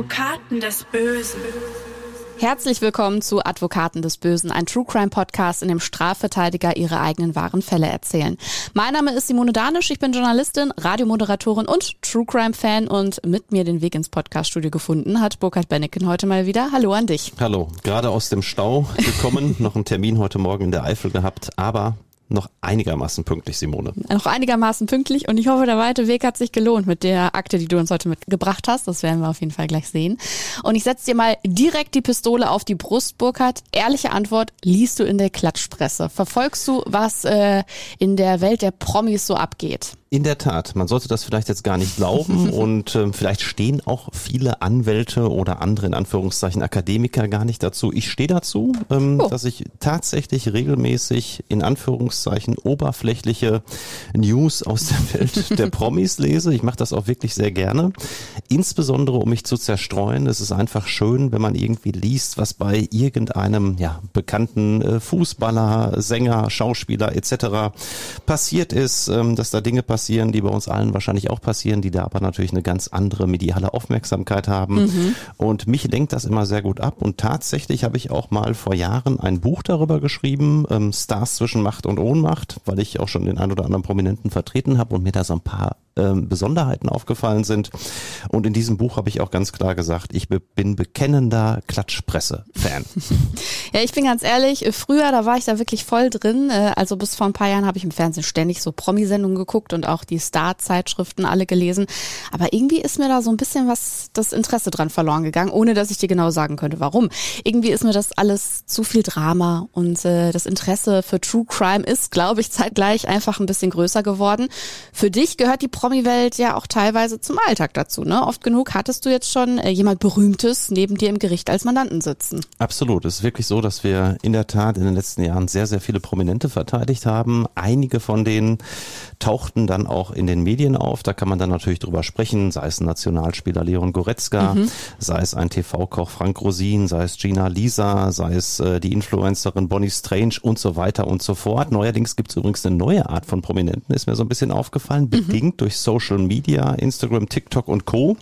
Advokaten des Bösen. Herzlich willkommen zu Advokaten des Bösen, ein True Crime Podcast, in dem Strafverteidiger ihre eigenen wahren Fälle erzählen. Mein Name ist Simone Danisch, ich bin Journalistin, Radiomoderatorin und True Crime Fan und mit mir den Weg ins Podcaststudio gefunden hat Burkhard Benneken heute mal wieder. Hallo an dich. Hallo, gerade aus dem Stau gekommen, noch einen Termin heute Morgen in der Eifel gehabt, aber noch einigermaßen pünktlich, Simone. Noch einigermaßen pünktlich und ich hoffe, der weite Weg hat sich gelohnt mit der Akte, die du uns heute mitgebracht hast. Das werden wir auf jeden Fall gleich sehen. Und ich setze dir mal direkt die Pistole auf die Brust, Burkhard. Ehrliche Antwort, liest du in der Klatschpresse? Verfolgst du, was äh, in der Welt der Promis so abgeht? In der Tat, man sollte das vielleicht jetzt gar nicht glauben und äh, vielleicht stehen auch viele Anwälte oder andere in Anführungszeichen Akademiker gar nicht dazu. Ich stehe dazu, ähm, oh. dass ich tatsächlich regelmäßig in Anführungszeichen oberflächliche News aus der Welt der Promis lese. Ich mache das auch wirklich sehr gerne, insbesondere um mich zu zerstreuen. Es ist einfach schön, wenn man irgendwie liest, was bei irgendeinem ja, bekannten äh, Fußballer, Sänger, Schauspieler etc. passiert ist, ähm, dass da Dinge passieren passieren, die bei uns allen wahrscheinlich auch passieren, die da aber natürlich eine ganz andere mediale Aufmerksamkeit haben. Mhm. Und mich lenkt das immer sehr gut ab. Und tatsächlich habe ich auch mal vor Jahren ein Buch darüber geschrieben, ähm, Stars zwischen Macht und Ohnmacht, weil ich auch schon den ein oder anderen Prominenten vertreten habe und mir da so ein paar ähm, Besonderheiten aufgefallen sind. Und in diesem Buch habe ich auch ganz klar gesagt, ich bin bekennender Klatschpresse-Fan. ja, ich bin ganz ehrlich, früher, da war ich da wirklich voll drin. Äh, also bis vor ein paar Jahren habe ich im Fernsehen ständig so Promisendungen geguckt und auch die Star-Zeitschriften alle gelesen. Aber irgendwie ist mir da so ein bisschen was, das Interesse dran verloren gegangen, ohne dass ich dir genau sagen könnte, warum. Irgendwie ist mir das alles zu viel Drama und äh, das Interesse für True Crime ist, glaube ich, zeitgleich einfach ein bisschen größer geworden. Für dich gehört die Promi-Welt ja auch teilweise zum Alltag dazu. Ne? Oft genug hattest du jetzt schon äh, jemand Berühmtes neben dir im Gericht als Mandanten sitzen. Absolut. Es ist wirklich so, dass wir in der Tat in den letzten Jahren sehr, sehr viele Prominente verteidigt haben. Einige von denen tauchten dann auch in den Medien auf. Da kann man dann natürlich drüber sprechen, sei es ein Nationalspieler Leon Goretzka, mhm. sei es ein TV-Koch Frank Rosin, sei es Gina Lisa, sei es äh, die Influencerin Bonnie Strange und so weiter und so fort. Neuerdings gibt es übrigens eine neue Art von Prominenten, ist mir so ein bisschen aufgefallen, mhm. bedingt durch durch Social Media, Instagram, TikTok und Co.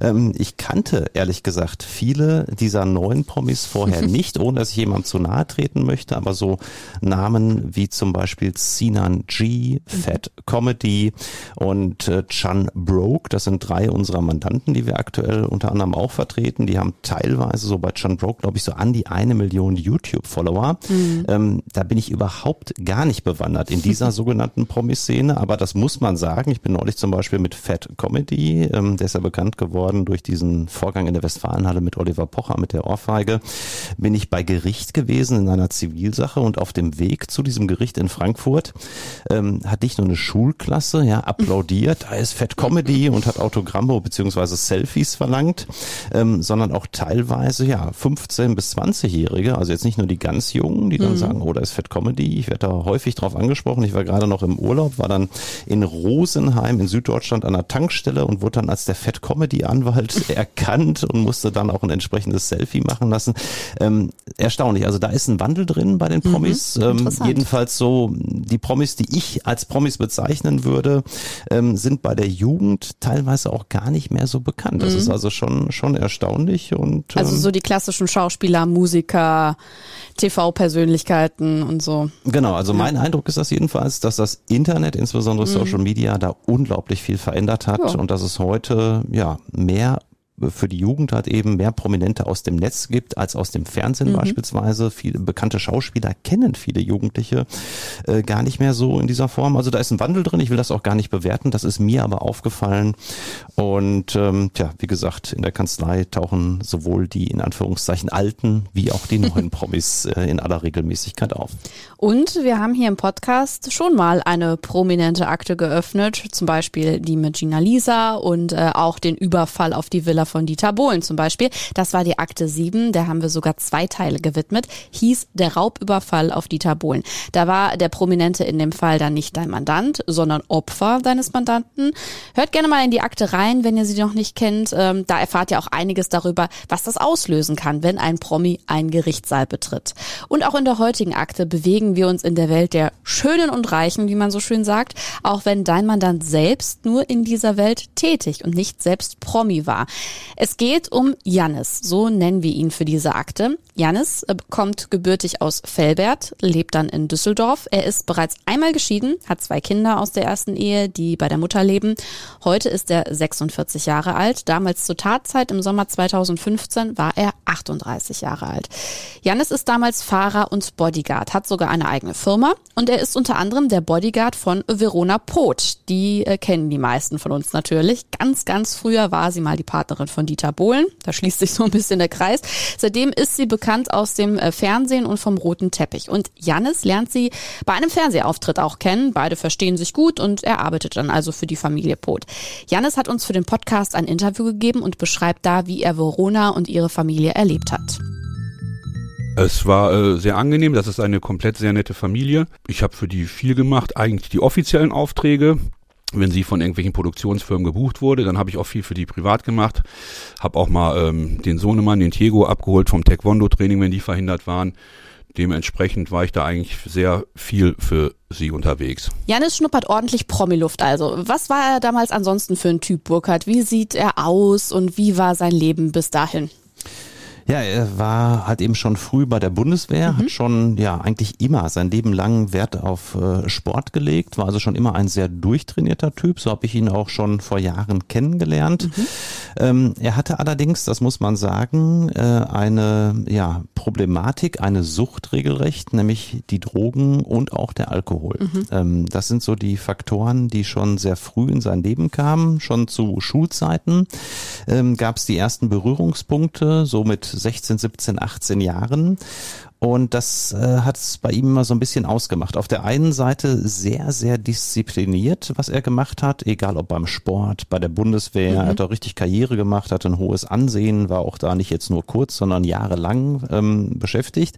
Ähm, ich kannte ehrlich gesagt viele dieser neuen Promis vorher nicht, ohne dass ich jemandem zu nahe treten möchte, aber so Namen wie zum Beispiel Sinan G, Fat Comedy und äh, Chan Broke, das sind drei unserer Mandanten, die wir aktuell unter anderem auch vertreten. Die haben teilweise so bei Chan Broke, glaube ich, so an die eine Million YouTube-Follower. Mhm. Ähm, da bin ich überhaupt gar nicht bewandert in dieser sogenannten Promi-Szene, aber das muss man sagen. Ich bin neulich zum Beispiel mit Fat Comedy, ähm, der ist ja bekannt geworden durch diesen Vorgang in der Westfalenhalle mit Oliver Pocher mit der Ohrfeige, bin ich bei Gericht gewesen in einer Zivilsache und auf dem Weg zu diesem Gericht in Frankfurt ähm, hat nicht nur eine Schulklasse ja applaudiert, da ist Fat Comedy und hat Autogramme bzw. Selfies verlangt, ähm, sondern auch teilweise ja 15 bis 20-Jährige, also jetzt nicht nur die ganz Jungen, die dann mhm. sagen, oh, da ist Fat Comedy, ich werde da häufig drauf angesprochen, ich war gerade noch im Urlaub, war dann in Rosenheim Mannheim in Süddeutschland an der Tankstelle und wurde dann als der Fat Comedy Anwalt erkannt und musste dann auch ein entsprechendes Selfie machen lassen. Ähm, erstaunlich. Also da ist ein Wandel drin bei den mhm, Promis. Mhm, ähm, jedenfalls so die Promis, die ich als Promis bezeichnen würde, ähm, sind bei der Jugend teilweise auch gar nicht mehr so bekannt. Das mhm. ist also schon schon erstaunlich und also so ähm, die klassischen Schauspieler, Musiker, TV-Persönlichkeiten und so. Genau. Also ja. mein Eindruck ist das jedenfalls, dass das Internet, insbesondere mhm. Social Media, da unglaublich viel verändert hat ja. und dass es heute ja mehr für die Jugend halt eben mehr Prominente aus dem Netz gibt als aus dem Fernsehen mhm. beispielsweise. Viele bekannte Schauspieler kennen viele Jugendliche äh, gar nicht mehr so in dieser Form. Also da ist ein Wandel drin. Ich will das auch gar nicht bewerten. Das ist mir aber aufgefallen. Und ähm, tja, wie gesagt, in der Kanzlei tauchen sowohl die in Anführungszeichen alten wie auch die neuen Promis äh, in aller Regelmäßigkeit auf. Und wir haben hier im Podcast schon mal eine prominente Akte geöffnet, zum Beispiel die mit Gina Lisa und äh, auch den Überfall auf die Villa von Dieter Bohlen zum Beispiel. Das war die Akte 7, der haben wir sogar zwei Teile gewidmet, hieß der Raubüberfall auf Dieter Bohlen. Da war der Prominente in dem Fall dann nicht dein Mandant, sondern Opfer deines Mandanten. Hört gerne mal in die Akte rein, wenn ihr sie noch nicht kennt. Ähm, da erfahrt ihr auch einiges darüber, was das auslösen kann, wenn ein Promi einen Gerichtssaal betritt. Und auch in der heutigen Akte bewegen wir uns in der Welt der Schönen und Reichen, wie man so schön sagt, auch wenn dein Mandant selbst nur in dieser Welt tätig und nicht selbst Promi war. Es geht um Jannis, so nennen wir ihn für diese Akte. Jannis äh, kommt gebürtig aus Velbert, lebt dann in Düsseldorf. Er ist bereits einmal geschieden, hat zwei Kinder aus der ersten Ehe, die bei der Mutter leben. Heute ist er 46 Jahre alt. Damals zur Tatzeit im Sommer 2015 war er 38 Jahre alt. Jannis ist damals Fahrer und Bodyguard, hat sogar eine eigene Firma und er ist unter anderem der Bodyguard von Verona Poth. Die äh, kennen die meisten von uns natürlich. Ganz, ganz früher war sie mal die Partnerin von Dieter Bohlen. Da schließt sich so ein bisschen der Kreis. Seitdem ist sie bekannt aus dem äh, Fernsehen und vom roten Teppich. Und Jannis lernt sie bei einem Fernsehauftritt auch kennen. Beide verstehen sich gut und er arbeitet dann also für die Familie Poth. Jannis hat uns für den Podcast ein Interview gegeben und beschreibt da, wie er Verona und ihre Familie erlebt hat. Es war äh, sehr angenehm, das ist eine komplett sehr nette Familie. Ich habe für die viel gemacht, eigentlich die offiziellen Aufträge. Wenn sie von irgendwelchen Produktionsfirmen gebucht wurde, dann habe ich auch viel für die privat gemacht. Habe auch mal ähm, den Sohnemann, den Diego, abgeholt vom Taekwondo-Training, wenn die verhindert waren. Dementsprechend war ich da eigentlich sehr viel für sie unterwegs. Janis schnuppert ordentlich Promiluft also. Was war er damals ansonsten für ein Typ, Burkhard? Wie sieht er aus und wie war sein Leben bis dahin? Ja, er war halt eben schon früh bei der Bundeswehr, mhm. hat schon ja eigentlich immer sein Leben lang Wert auf äh, Sport gelegt, war also schon immer ein sehr durchtrainierter Typ. So habe ich ihn auch schon vor Jahren kennengelernt. Mhm. Ähm, er hatte allerdings, das muss man sagen, äh, eine ja, Problematik, eine Sucht regelrecht, nämlich die Drogen und auch der Alkohol. Mhm. Ähm, das sind so die Faktoren, die schon sehr früh in sein Leben kamen. Schon zu Schulzeiten ähm, gab es die ersten Berührungspunkte, so mit 16, 17, 18 Jahren. Und das äh, hat es bei ihm immer so ein bisschen ausgemacht. Auf der einen Seite sehr, sehr diszipliniert, was er gemacht hat, egal ob beim Sport, bei der Bundeswehr, mhm. er hat auch richtig Karriere gemacht, hat ein hohes Ansehen, war auch da nicht jetzt nur kurz, sondern jahrelang ähm, beschäftigt.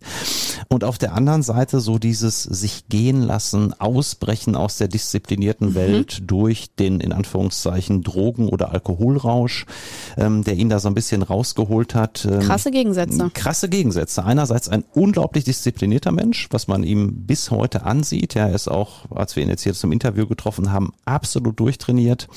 Und auf der anderen Seite so dieses sich gehen lassen, ausbrechen aus der disziplinierten mhm. Welt durch den in Anführungszeichen Drogen- oder Alkoholrausch, ähm, der ihn da so ein bisschen rausgeholt hat. Ähm, krasse Gegensätze. Krasse Gegensätze. Einerseits ein unglaublich disziplinierter Mensch, was man ihm bis heute ansieht. Ja, er ist auch, als wir ihn jetzt hier zum Interview getroffen haben, absolut durchtrainiert.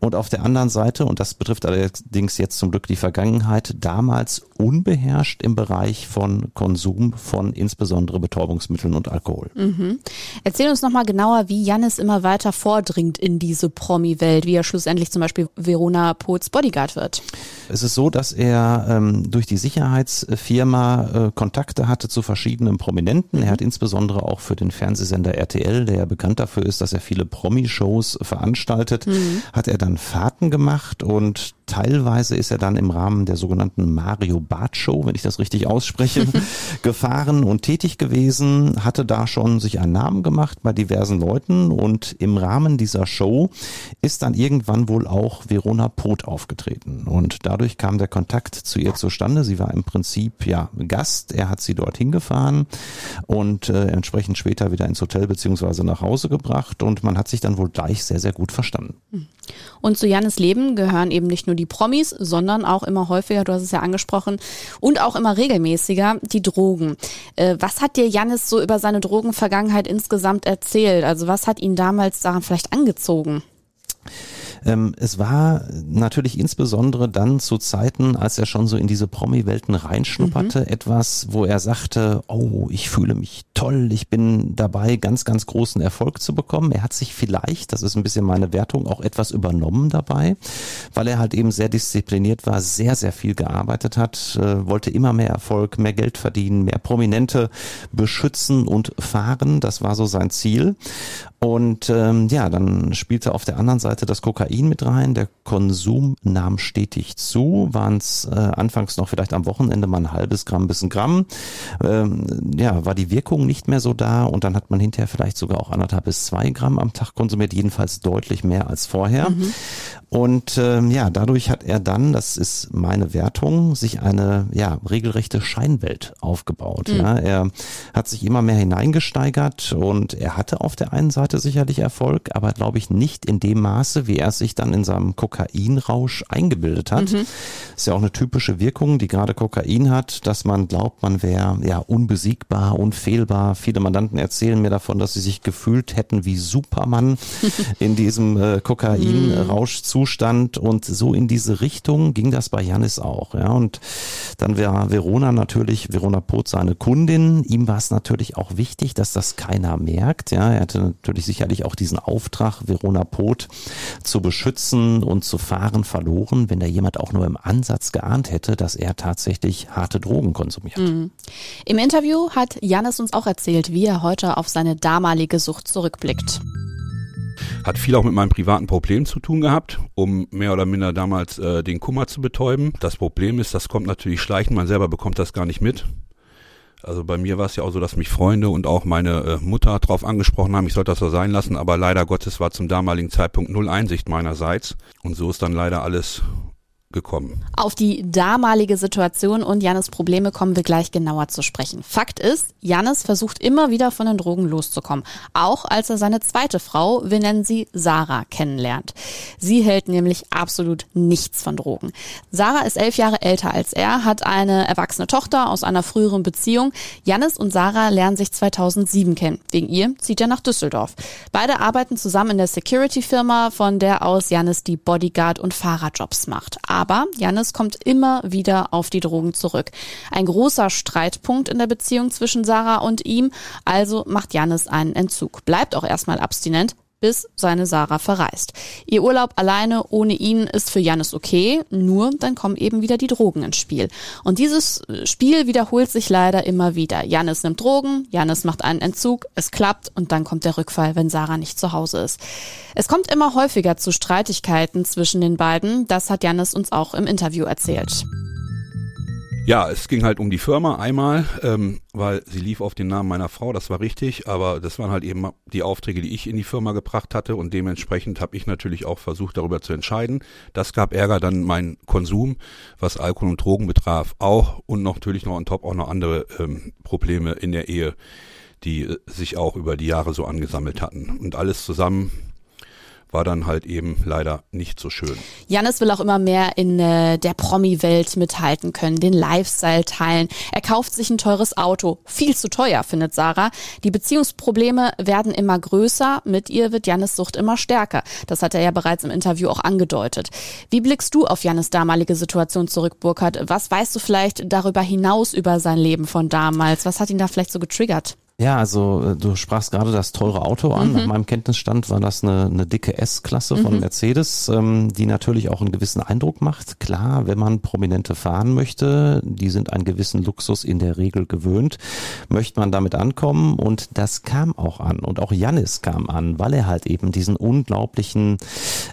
Und auf der anderen Seite, und das betrifft allerdings jetzt zum Glück die Vergangenheit, damals unbeherrscht im Bereich von Konsum von insbesondere Betäubungsmitteln und Alkohol. Mhm. Erzähl uns nochmal genauer, wie Jannis immer weiter vordringt in diese Promi-Welt, wie er schlussendlich zum Beispiel Verona Poths Bodyguard wird. Es ist so, dass er ähm, durch die Sicherheitsfirma äh, Kontakte hatte zu verschiedenen Prominenten. Er hat insbesondere auch für den Fernsehsender RTL, der ja bekannt dafür ist, dass er viele Promi-Shows veranstaltet, mhm. hat er dann Fahrten gemacht und Teilweise ist er dann im Rahmen der sogenannten Mario Bart Show, wenn ich das richtig ausspreche, gefahren und tätig gewesen, hatte da schon sich einen Namen gemacht bei diversen Leuten und im Rahmen dieser Show ist dann irgendwann wohl auch Verona Poth aufgetreten und dadurch kam der Kontakt zu ihr zustande. Sie war im Prinzip ja Gast, er hat sie dorthin gefahren und äh, entsprechend später wieder ins Hotel beziehungsweise nach Hause gebracht und man hat sich dann wohl gleich sehr, sehr gut verstanden. Und zu Jannes Leben gehören eben nicht nur die Promis, sondern auch immer häufiger, du hast es ja angesprochen, und auch immer regelmäßiger die Drogen. Äh, was hat dir Jannis so über seine Drogenvergangenheit insgesamt erzählt? Also was hat ihn damals daran vielleicht angezogen? Ähm, es war natürlich insbesondere dann zu Zeiten, als er schon so in diese Promi-Welten reinschnupperte, mhm. etwas, wo er sagte, oh, ich fühle mich toll, ich bin dabei, ganz, ganz großen Erfolg zu bekommen. Er hat sich vielleicht, das ist ein bisschen meine Wertung, auch etwas übernommen dabei, weil er halt eben sehr diszipliniert war, sehr, sehr viel gearbeitet hat, äh, wollte immer mehr Erfolg, mehr Geld verdienen, mehr Prominente beschützen und fahren. Das war so sein Ziel. Und ähm, ja, dann spielte auf der anderen Seite das Kokain mit rein. Der Konsum nahm stetig zu. Waren es äh, anfangs noch vielleicht am Wochenende mal ein halbes Gramm bis ein Gramm. Ähm, ja, war die Wirkung nicht mehr so da und dann hat man hinterher vielleicht sogar auch anderthalb bis zwei Gramm am Tag konsumiert, jedenfalls deutlich mehr als vorher. Mhm. Und ähm, ja, dadurch hat er dann, das ist meine Wertung, sich eine ja regelrechte Scheinwelt aufgebaut. Mhm. Ja, er hat sich immer mehr hineingesteigert und er hatte auf der einen Seite sicherlich Erfolg, aber glaube ich nicht in dem Maße, wie er es sich dann in seinem Kokainrausch eingebildet hat. Mhm. Ist ja auch eine typische Wirkung, die gerade Kokain hat, dass man glaubt, man wäre ja unbesiegbar, unfehlbar. Viele Mandanten erzählen mir davon, dass sie sich gefühlt hätten wie Superman in diesem äh, Kokainrauschzustand und so in diese Richtung ging das bei Janis auch. Ja. Und dann war Verona natürlich, Verona Pot seine Kundin. Ihm war es natürlich auch wichtig, dass das keiner merkt. Ja. Er hatte natürlich sicherlich auch diesen Auftrag, Verona Pot zu beschützen und zu fahren verloren, wenn da jemand auch nur im Ansatz geahnt hätte, dass er tatsächlich harte Drogen konsumiert. Mhm. Im Interview hat Janis uns auch erzählt, wie er heute auf seine damalige Sucht zurückblickt. Hat viel auch mit meinem privaten Problem zu tun gehabt, um mehr oder minder damals äh, den Kummer zu betäuben. Das Problem ist, das kommt natürlich schleichend, man selber bekommt das gar nicht mit. Also bei mir war es ja auch so, dass mich Freunde und auch meine äh, Mutter darauf angesprochen haben, ich sollte das so sein lassen, aber leider Gottes war zum damaligen Zeitpunkt null Einsicht meinerseits. Und so ist dann leider alles gekommen. Auf die damalige Situation und Jannes Probleme kommen wir gleich genauer zu sprechen. Fakt ist, Jannes versucht immer wieder von den Drogen loszukommen. Auch als er seine zweite Frau, wir nennen sie Sarah, kennenlernt. Sie hält nämlich absolut nichts von Drogen. Sarah ist elf Jahre älter als er, hat eine erwachsene Tochter aus einer früheren Beziehung. Jannis und Sarah lernen sich 2007 kennen. Wegen ihr zieht er nach Düsseldorf. Beide arbeiten zusammen in der Security-Firma, von der aus Jannis die Bodyguard- und Fahrerjobs macht. Aber Janis kommt immer wieder auf die Drogen zurück. Ein großer Streitpunkt in der Beziehung zwischen Sarah und ihm, also macht Janis einen Entzug. Bleibt auch erstmal abstinent, bis seine Sarah verreist. Ihr Urlaub alleine ohne ihn ist für Jannis okay, nur dann kommen eben wieder die Drogen ins Spiel. Und dieses Spiel wiederholt sich leider immer wieder. Jannis nimmt Drogen, Jannis macht einen Entzug, es klappt und dann kommt der Rückfall, wenn Sarah nicht zu Hause ist. Es kommt immer häufiger zu Streitigkeiten zwischen den beiden, das hat Jannis uns auch im Interview erzählt. Ja, es ging halt um die Firma einmal, ähm, weil sie lief auf den Namen meiner Frau, das war richtig, aber das waren halt eben die Aufträge, die ich in die Firma gebracht hatte und dementsprechend habe ich natürlich auch versucht, darüber zu entscheiden. Das gab Ärger, dann mein Konsum, was Alkohol und Drogen betraf, auch und noch natürlich noch on top auch noch andere ähm, Probleme in der Ehe, die äh, sich auch über die Jahre so angesammelt hatten. Und alles zusammen war dann halt eben leider nicht so schön. Janis will auch immer mehr in äh, der Promi-Welt mithalten können, den Lifestyle teilen. Er kauft sich ein teures Auto. Viel zu teuer, findet Sarah. Die Beziehungsprobleme werden immer größer. Mit ihr wird Janis Sucht immer stärker. Das hat er ja bereits im Interview auch angedeutet. Wie blickst du auf Janis damalige Situation zurück, Burkhard? Was weißt du vielleicht darüber hinaus über sein Leben von damals? Was hat ihn da vielleicht so getriggert? Ja, also äh, du sprachst gerade das teure Auto an. Mhm. Nach meinem Kenntnisstand war das eine, eine dicke S-Klasse von mhm. Mercedes, ähm, die natürlich auch einen gewissen Eindruck macht. Klar, wenn man Prominente fahren möchte, die sind einen gewissen Luxus in der Regel gewöhnt, möchte man damit ankommen und das kam auch an. Und auch Jannis kam an, weil er halt eben diesen unglaublichen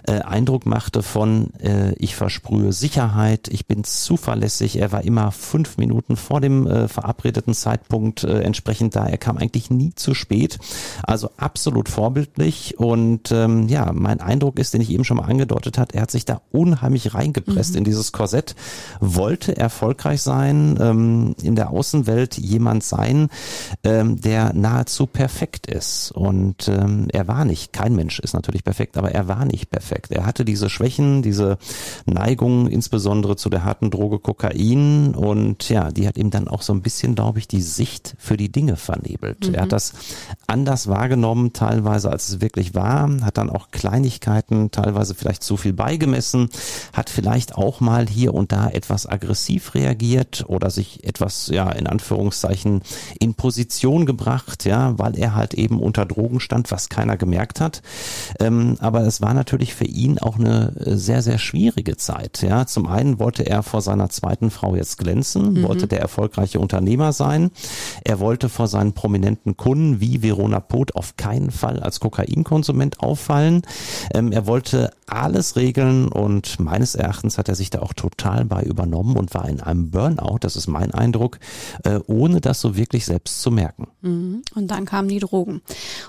äh, Eindruck machte von, äh, ich versprühe Sicherheit, ich bin zuverlässig. Er war immer fünf Minuten vor dem äh, verabredeten Zeitpunkt äh, entsprechend da. Er kam kam eigentlich nie zu spät. Also absolut vorbildlich. Und ähm, ja, mein Eindruck ist, den ich eben schon mal angedeutet hat, er hat sich da unheimlich reingepresst mhm. in dieses Korsett, wollte erfolgreich sein, ähm, in der Außenwelt jemand sein, ähm, der nahezu perfekt ist. Und ähm, er war nicht, kein Mensch ist natürlich perfekt, aber er war nicht perfekt. Er hatte diese Schwächen, diese Neigung, insbesondere zu der harten Droge Kokain. Und ja, die hat ihm dann auch so ein bisschen, glaube ich, die Sicht für die Dinge vernebelt vernebelt. Mhm. Er hat das anders wahrgenommen, teilweise als es wirklich war, hat dann auch Kleinigkeiten teilweise vielleicht zu viel beigemessen, hat vielleicht auch mal hier und da etwas aggressiv reagiert oder sich etwas, ja, in Anführungszeichen in Position gebracht, ja, weil er halt eben unter Drogen stand, was keiner gemerkt hat. Ähm, aber es war natürlich für ihn auch eine sehr, sehr schwierige Zeit, ja. Zum einen wollte er vor seiner zweiten Frau jetzt glänzen, mhm. wollte der erfolgreiche Unternehmer sein. Er wollte vor seinen prominenten Kunden wie Verona Pot auf keinen Fall als Kokainkonsument auffallen. Ähm, er wollte alles regeln und meines Erachtens hat er sich da auch total bei übernommen und war in einem Burnout, das ist mein Eindruck, äh, ohne das so wirklich selbst zu merken. Mhm. Und dann kamen die Drogen.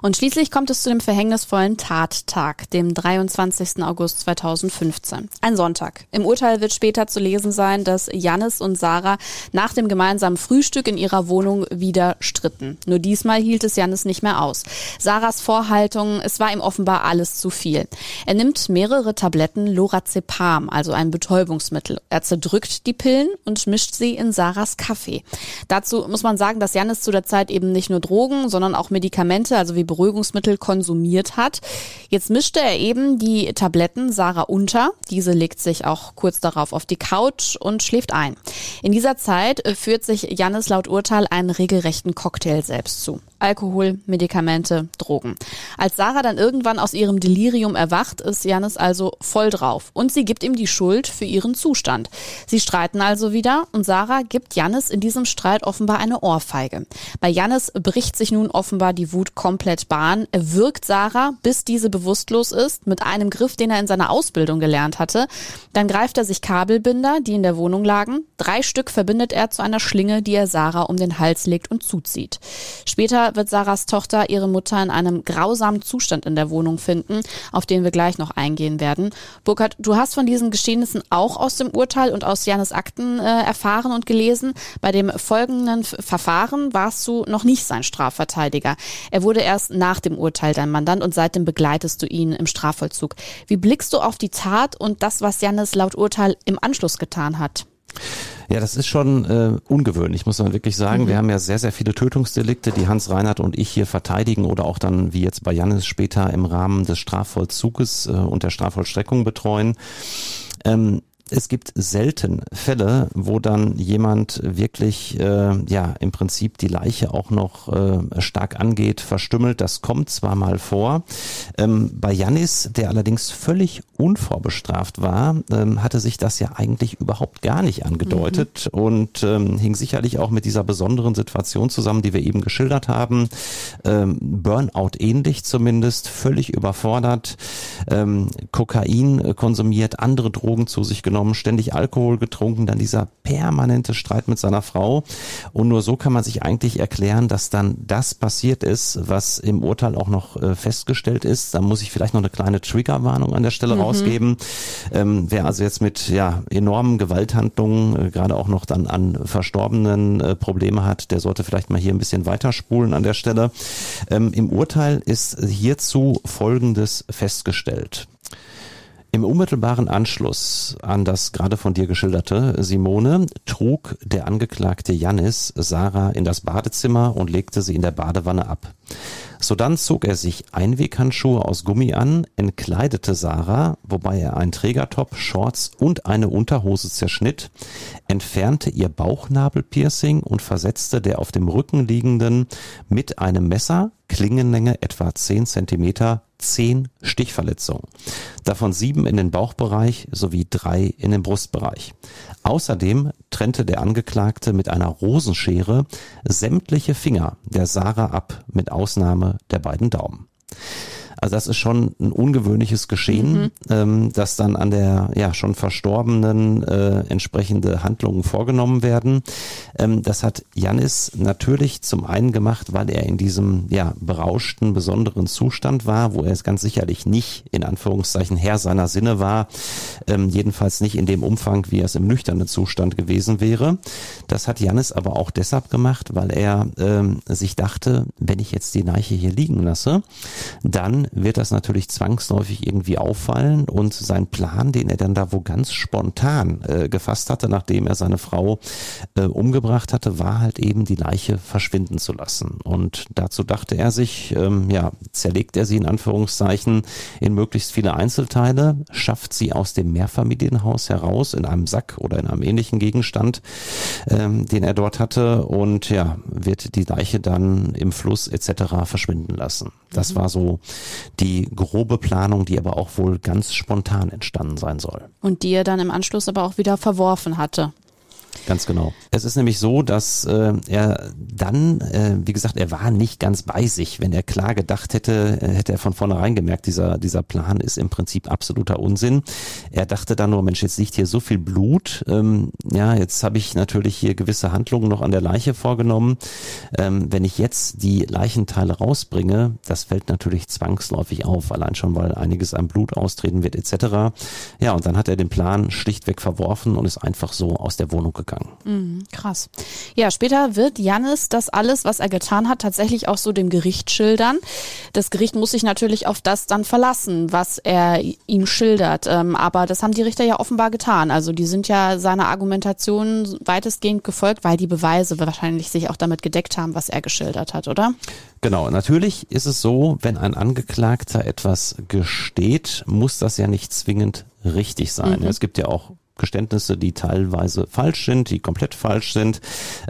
Und schließlich kommt es zu dem verhängnisvollen Tattag, dem 23. 20. August 2015. Ein Sonntag. Im Urteil wird später zu lesen sein, dass Janis und Sarah nach dem gemeinsamen Frühstück in ihrer Wohnung wieder stritten. Nur diesmal hielt es Janis nicht mehr aus. Sarahs Vorhaltung, es war ihm offenbar alles zu viel. Er nimmt mehrere Tabletten Lorazepam, also ein Betäubungsmittel. Er zerdrückt die Pillen und mischt sie in Sarahs Kaffee. Dazu muss man sagen, dass Janis zu der Zeit eben nicht nur Drogen, sondern auch Medikamente, also wie Beruhigungsmittel konsumiert hat. Jetzt mischte er eben die Tabletten Sarah unter. Diese legt sich auch kurz darauf auf die Couch und schläft ein. In dieser Zeit führt sich Janis laut Urteil einen regelrechten Cocktail selbst zu. Alkohol, Medikamente, Drogen. Als Sarah dann irgendwann aus ihrem Delirium erwacht, ist Janis also voll drauf und sie gibt ihm die Schuld für ihren Zustand. Sie streiten also wieder und Sarah gibt Janis in diesem Streit offenbar eine Ohrfeige. Bei Janis bricht sich nun offenbar die Wut komplett Bahn. Er wirkt Sarah, bis diese bewusstlos ist, mit einem Griff, den er in seiner Ausbildung gelernt hatte. Dann greift er sich Kabelbinder, die in der Wohnung lagen. Drei Stück verbindet er zu einer Schlinge, die er Sarah um den Hals legt und zuzieht. Später wird Sarahs Tochter ihre Mutter in einem grausamen Zustand in der Wohnung finden, auf den wir gleich noch eingehen werden. Burkhard, du hast von diesen Geschehnissen auch aus dem Urteil und aus Janes Akten äh, erfahren und gelesen. Bei dem folgenden Verfahren warst du noch nicht sein Strafverteidiger. Er wurde erst nach dem Urteil dein Mandant und seitdem begleitest du ihn im Strafvollzug. Wie blickst du auf die Tat und das, was Janis laut Urteil im Anschluss getan hat? Ja, das ist schon äh, ungewöhnlich, muss man wirklich sagen. Mhm. Wir haben ja sehr, sehr viele Tötungsdelikte, die Hans Reinhardt und ich hier verteidigen oder auch dann, wie jetzt bei Jannis später, im Rahmen des Strafvollzuges äh, und der Strafvollstreckung betreuen. Ähm, es gibt selten Fälle, wo dann jemand wirklich äh, ja im Prinzip die Leiche auch noch äh, stark angeht, verstümmelt. Das kommt zwar mal vor. Ähm, bei Janis, der allerdings völlig unvorbestraft war, ähm, hatte sich das ja eigentlich überhaupt gar nicht angedeutet mhm. und ähm, hing sicherlich auch mit dieser besonderen Situation zusammen, die wir eben geschildert haben. Ähm, Burnout ähnlich zumindest, völlig überfordert, ähm, Kokain konsumiert, andere Drogen zu sich genommen ständig Alkohol getrunken, dann dieser permanente Streit mit seiner Frau. Und nur so kann man sich eigentlich erklären, dass dann das passiert ist, was im Urteil auch noch äh, festgestellt ist. Da muss ich vielleicht noch eine kleine Triggerwarnung an der Stelle mhm. Rausgeben. Ähm, wer also jetzt mit ja, enormen Gewalthandlungen, äh, gerade auch noch dann an Verstorbenen äh, Probleme hat, der sollte vielleicht mal hier ein bisschen weiterspulen an der Stelle. Ähm, Im Urteil ist hierzu Folgendes festgestellt. Im unmittelbaren Anschluss an das gerade von dir geschilderte Simone trug der Angeklagte Jannis Sarah in das Badezimmer und legte sie in der Badewanne ab. Sodann zog er sich Einweghandschuhe aus Gummi an, entkleidete Sarah, wobei er einen Trägertop, Shorts und eine Unterhose zerschnitt, entfernte ihr Bauchnabelpiercing und versetzte der auf dem Rücken liegenden mit einem Messer, Klingenlänge etwa 10 Zentimeter, zehn Stichverletzungen, davon sieben in den Bauchbereich sowie drei in den Brustbereich. Außerdem trennte der Angeklagte mit einer Rosenschere sämtliche Finger der Sarah ab, mit Ausnahme der beiden Daumen. Also das ist schon ein ungewöhnliches Geschehen, mhm. ähm, dass dann an der ja schon Verstorbenen äh, entsprechende Handlungen vorgenommen werden. Ähm, das hat Janis natürlich zum einen gemacht, weil er in diesem ja berauschten, besonderen Zustand war, wo er es ganz sicherlich nicht in Anführungszeichen Herr seiner Sinne war, ähm, jedenfalls nicht in dem Umfang, wie er es im nüchternen Zustand gewesen wäre. Das hat Janis aber auch deshalb gemacht, weil er ähm, sich dachte, wenn ich jetzt die Leiche hier liegen lasse, dann wird das natürlich zwangsläufig irgendwie auffallen und sein Plan, den er dann da wo ganz spontan äh, gefasst hatte, nachdem er seine Frau äh, umgebracht hatte, war halt eben die Leiche verschwinden zu lassen. Und dazu dachte er sich, ähm, ja, zerlegt er sie in Anführungszeichen in möglichst viele Einzelteile, schafft sie aus dem Mehrfamilienhaus heraus in einem Sack oder in einem ähnlichen Gegenstand, ähm, den er dort hatte und ja, wird die Leiche dann im Fluss etc. verschwinden lassen. Das mhm. war so die grobe Planung, die aber auch wohl ganz spontan entstanden sein soll. Und die er dann im Anschluss aber auch wieder verworfen hatte. Ganz genau. Es ist nämlich so, dass äh, er dann, äh, wie gesagt, er war nicht ganz bei sich. Wenn er klar gedacht hätte, äh, hätte er von vornherein gemerkt, dieser, dieser Plan ist im Prinzip absoluter Unsinn. Er dachte dann nur, Mensch, jetzt liegt hier so viel Blut. Ähm, ja, jetzt habe ich natürlich hier gewisse Handlungen noch an der Leiche vorgenommen. Ähm, wenn ich jetzt die Leichenteile rausbringe, das fällt natürlich zwangsläufig auf, allein schon, weil einiges an Blut austreten wird etc. Ja, und dann hat er den Plan schlichtweg verworfen und ist einfach so aus der Wohnung gegangen. Mhm, krass. Ja, später wird Jannis das alles, was er getan hat, tatsächlich auch so dem Gericht schildern. Das Gericht muss sich natürlich auf das dann verlassen, was er ihm schildert. Ähm, aber das haben die Richter ja offenbar getan. Also die sind ja seiner Argumentation weitestgehend gefolgt, weil die Beweise wahrscheinlich sich auch damit gedeckt haben, was er geschildert hat, oder? Genau, natürlich ist es so, wenn ein Angeklagter etwas gesteht, muss das ja nicht zwingend richtig sein. Mhm. Es gibt ja auch Geständnisse, die teilweise falsch sind, die komplett falsch sind,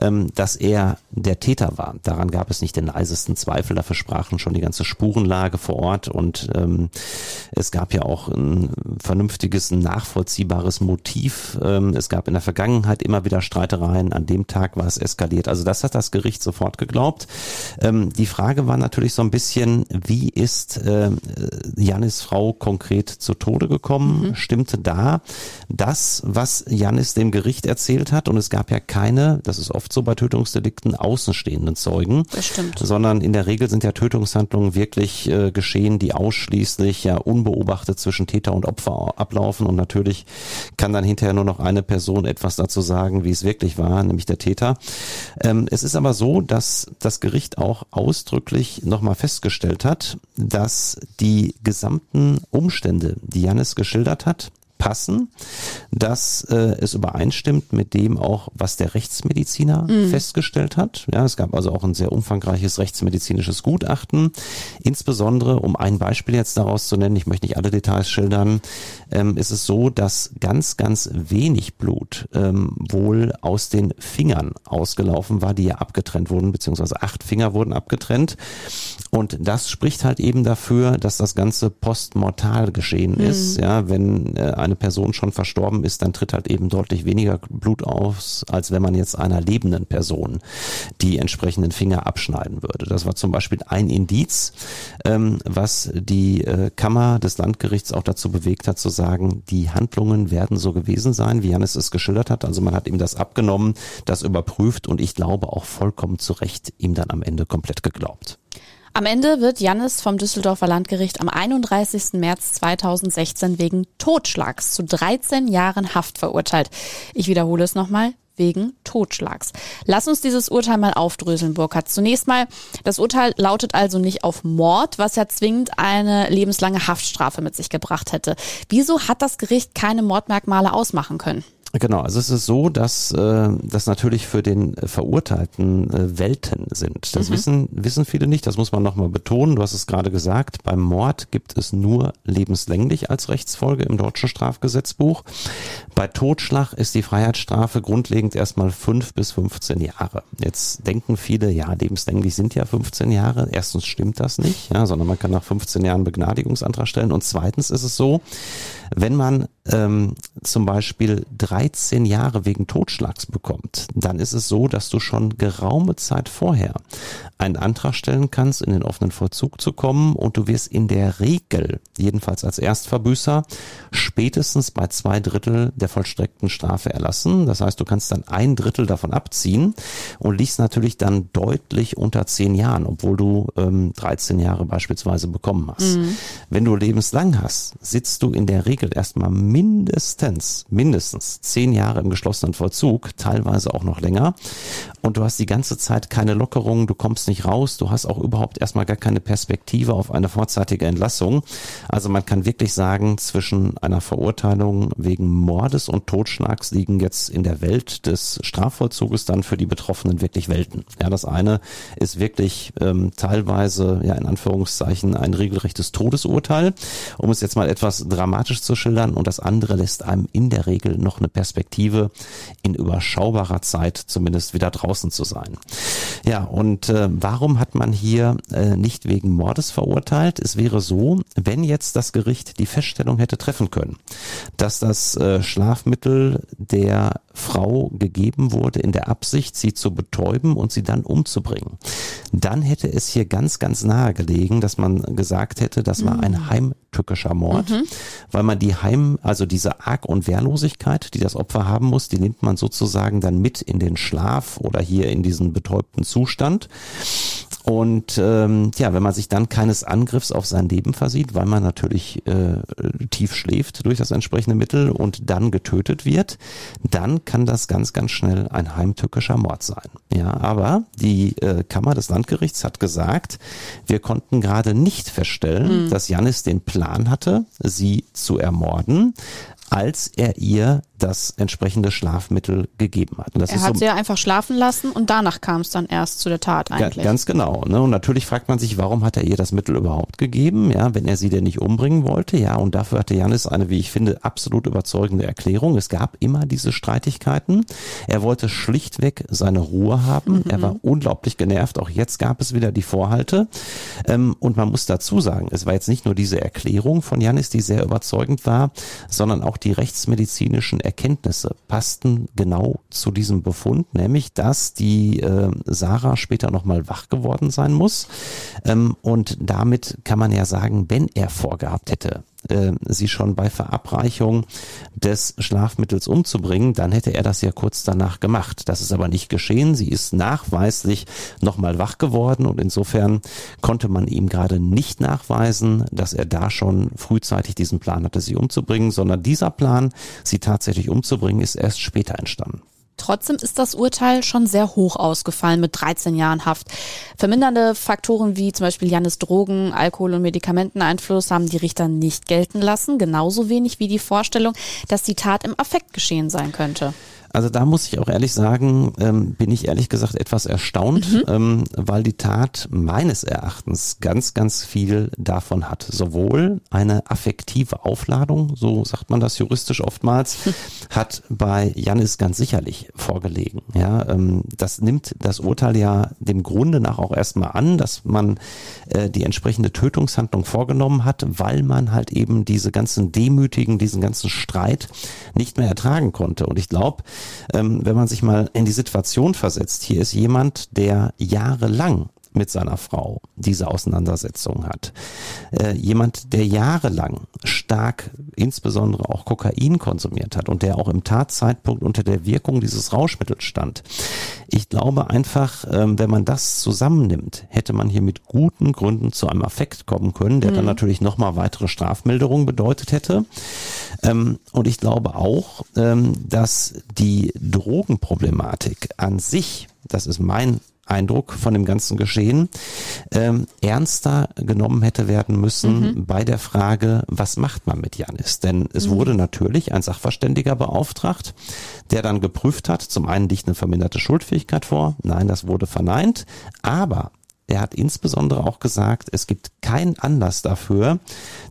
ähm, dass er der Täter war. Daran gab es nicht den leisesten Zweifel. Dafür sprachen schon die ganze Spurenlage vor Ort und ähm, es gab ja auch ein vernünftiges, nachvollziehbares Motiv. Ähm, es gab in der Vergangenheit immer wieder Streitereien. An dem Tag war es eskaliert. Also das hat das Gericht sofort geglaubt. Die Frage war natürlich so ein bisschen, wie ist Janis Frau konkret zu Tode gekommen? Mhm. Stimmte da, dass was Janis dem Gericht erzählt hat. Und es gab ja keine, das ist oft so bei Tötungsdelikten, außenstehenden Zeugen. Das stimmt. Sondern in der Regel sind ja Tötungshandlungen wirklich äh, geschehen, die ausschließlich ja unbeobachtet zwischen Täter und Opfer ablaufen. Und natürlich kann dann hinterher nur noch eine Person etwas dazu sagen, wie es wirklich war, nämlich der Täter. Ähm, es ist aber so, dass das Gericht auch ausdrücklich nochmal festgestellt hat, dass die gesamten Umstände, die Janis geschildert hat, passen, dass äh, es übereinstimmt mit dem auch, was der Rechtsmediziner mhm. festgestellt hat. Ja, es gab also auch ein sehr umfangreiches rechtsmedizinisches Gutachten. Insbesondere, um ein Beispiel jetzt daraus zu nennen, ich möchte nicht alle Details schildern, ähm, ist es so, dass ganz, ganz wenig Blut ähm, wohl aus den Fingern ausgelaufen war, die ja abgetrennt wurden, beziehungsweise acht Finger wurden abgetrennt. Und das spricht halt eben dafür, dass das Ganze postmortal geschehen mhm. ist. Ja, wenn äh, eine Person schon verstorben ist, dann tritt halt eben deutlich weniger Blut aus, als wenn man jetzt einer lebenden Person die entsprechenden Finger abschneiden würde. Das war zum Beispiel ein Indiz, ähm, was die äh, Kammer des Landgerichts auch dazu bewegt hat, zu sagen, die Handlungen werden so gewesen sein, wie Janis es geschildert hat. Also man hat ihm das abgenommen, das überprüft und ich glaube auch vollkommen zu Recht ihm dann am Ende komplett geglaubt. Am Ende wird Jannis vom Düsseldorfer Landgericht am 31. März 2016 wegen Totschlags zu 13 Jahren Haft verurteilt. Ich wiederhole es nochmal wegen Totschlags. Lass uns dieses Urteil mal aufdröseln, Burkhard. Zunächst mal, das Urteil lautet also nicht auf Mord, was ja zwingend eine lebenslange Haftstrafe mit sich gebracht hätte. Wieso hat das Gericht keine Mordmerkmale ausmachen können? Genau, also es ist so, dass äh, das natürlich für den Verurteilten äh, Welten sind. Das mhm. wissen wissen viele nicht. Das muss man nochmal betonen. Du hast es gerade gesagt. Beim Mord gibt es nur lebenslänglich als Rechtsfolge im deutschen Strafgesetzbuch. Bei Totschlag ist die Freiheitsstrafe grundlegend erstmal fünf bis 15 Jahre. Jetzt denken viele, ja, lebenslänglich sind ja 15 Jahre. Erstens stimmt das nicht, ja, sondern man kann nach 15 Jahren Begnadigungsantrag stellen. Und zweitens ist es so, wenn man ähm, zum Beispiel 13 Jahre wegen Totschlags bekommt, dann ist es so, dass du schon geraume Zeit vorher einen Antrag stellen kannst, in den offenen Vollzug zu kommen und du wirst in der Regel, jedenfalls als Erstverbüßer, spätestens bei zwei Drittel der vollstreckten Strafe erlassen. Das heißt, du kannst dann ein Drittel davon abziehen und liegst natürlich dann deutlich unter zehn Jahren, obwohl du ähm, 13 Jahre beispielsweise bekommen hast. Mhm. Wenn du lebenslang hast, sitzt du in der Regel erstmal mindestens, mindestens zehn Jahre im geschlossenen Vollzug, teilweise auch noch länger. Und du hast die ganze Zeit keine Lockerung, du kommst nicht raus, du hast auch überhaupt erstmal gar keine Perspektive auf eine vorzeitige Entlassung. Also man kann wirklich sagen, zwischen einer Verurteilung wegen Mordes und Totschlags liegen jetzt in der Welt des Strafvollzuges dann für die Betroffenen wirklich Welten. Ja, das eine ist wirklich ähm, teilweise, ja, in Anführungszeichen ein regelrechtes Todesurteil, um es jetzt mal etwas dramatisch zu schildern und das andere lässt einem in der Regel noch eine Perspektive in überschaubarer Zeit zumindest wieder draußen draußen zu sein. Ja, und äh, warum hat man hier äh, nicht wegen Mordes verurteilt? Es wäre so, wenn jetzt das Gericht die Feststellung hätte treffen können, dass das äh, Schlafmittel der Frau gegeben wurde in der Absicht, sie zu betäuben und sie dann umzubringen, dann hätte es hier ganz, ganz nahe gelegen, dass man gesagt hätte, das war ein mhm. heimtückischer Mord, mhm. weil man die Heim, also diese Arg- und Wehrlosigkeit, die das Opfer haben muss, die nimmt man sozusagen dann mit in den Schlaf oder hier in diesen betäubten Zustand. Und ähm, ja, wenn man sich dann keines Angriffs auf sein Leben versieht, weil man natürlich äh, tief schläft durch das entsprechende Mittel und dann getötet wird, dann kann das ganz, ganz schnell ein heimtückischer Mord sein. Ja, aber die äh, Kammer des Landgerichts hat gesagt, wir konnten gerade nicht feststellen, mhm. dass Janis den Plan hatte, sie zu ermorden, als er ihr das entsprechende Schlafmittel gegeben hat. er hat so, sie ja einfach schlafen lassen und danach kam es dann erst zu der Tat eigentlich. Ganz genau. Ne? Und natürlich fragt man sich, warum hat er ihr das Mittel überhaupt gegeben, ja, wenn er sie denn nicht umbringen wollte. Ja, und dafür hatte Janis eine, wie ich finde, absolut überzeugende Erklärung. Es gab immer diese Streitigkeiten. Er wollte schlichtweg seine Ruhe haben. Mhm. Er war unglaublich genervt. Auch jetzt gab es wieder die Vorhalte. Ähm, und man muss dazu sagen, es war jetzt nicht nur diese Erklärung von Janis, die sehr überzeugend war, sondern auch die rechtsmedizinischen Erkenntnisse passten genau zu diesem Befund, nämlich dass die äh, Sarah später nochmal wach geworden sein muss. Ähm, und damit kann man ja sagen, wenn er vorgehabt hätte, äh, sie schon bei Verabreichung des Schlafmittels umzubringen, dann hätte er das ja kurz danach gemacht. Das ist aber nicht geschehen. Sie ist nachweislich nochmal wach geworden und insofern konnte man ihm gerade nicht nachweisen, dass er da schon frühzeitig diesen Plan hatte, sie umzubringen, sondern dieser Plan, sie tatsächlich umzubringen, ist erst später entstanden. Trotzdem ist das Urteil schon sehr hoch ausgefallen mit 13 Jahren Haft. Vermindernde Faktoren wie zum Beispiel Jannis Drogen, Alkohol- und Medikamenteneinfluss haben die Richter nicht gelten lassen, genauso wenig wie die Vorstellung, dass die Tat im Affekt geschehen sein könnte. Also da muss ich auch ehrlich sagen, ähm, bin ich ehrlich gesagt etwas erstaunt, mhm. ähm, weil die Tat meines Erachtens ganz, ganz viel davon hat. Sowohl eine affektive Aufladung, so sagt man das juristisch oftmals, hm. hat bei Janis ganz sicherlich vorgelegen. Ja, ähm, das nimmt das Urteil ja dem Grunde nach auch erstmal an, dass man äh, die entsprechende Tötungshandlung vorgenommen hat, weil man halt eben diese ganzen Demütigen, diesen ganzen Streit nicht mehr ertragen konnte. Und ich glaube, ähm, wenn man sich mal in die Situation versetzt, hier ist jemand, der jahrelang mit seiner Frau diese Auseinandersetzung hat. Äh, jemand, der jahrelang stark, insbesondere auch Kokain konsumiert hat und der auch im Tatzeitpunkt unter der Wirkung dieses Rauschmittels stand. Ich glaube einfach, ähm, wenn man das zusammennimmt, hätte man hier mit guten Gründen zu einem Affekt kommen können, der mhm. dann natürlich nochmal weitere Strafmilderungen bedeutet hätte. Ähm, und ich glaube auch, ähm, dass die Drogenproblematik an sich, das ist mein Eindruck von dem ganzen Geschehen ähm, ernster genommen hätte werden müssen mhm. bei der Frage, was macht man mit Janis? Denn es mhm. wurde natürlich ein Sachverständiger beauftragt, der dann geprüft hat, zum einen liegt eine verminderte Schuldfähigkeit vor, nein, das wurde verneint, aber er hat insbesondere auch gesagt, es gibt keinen Anlass dafür,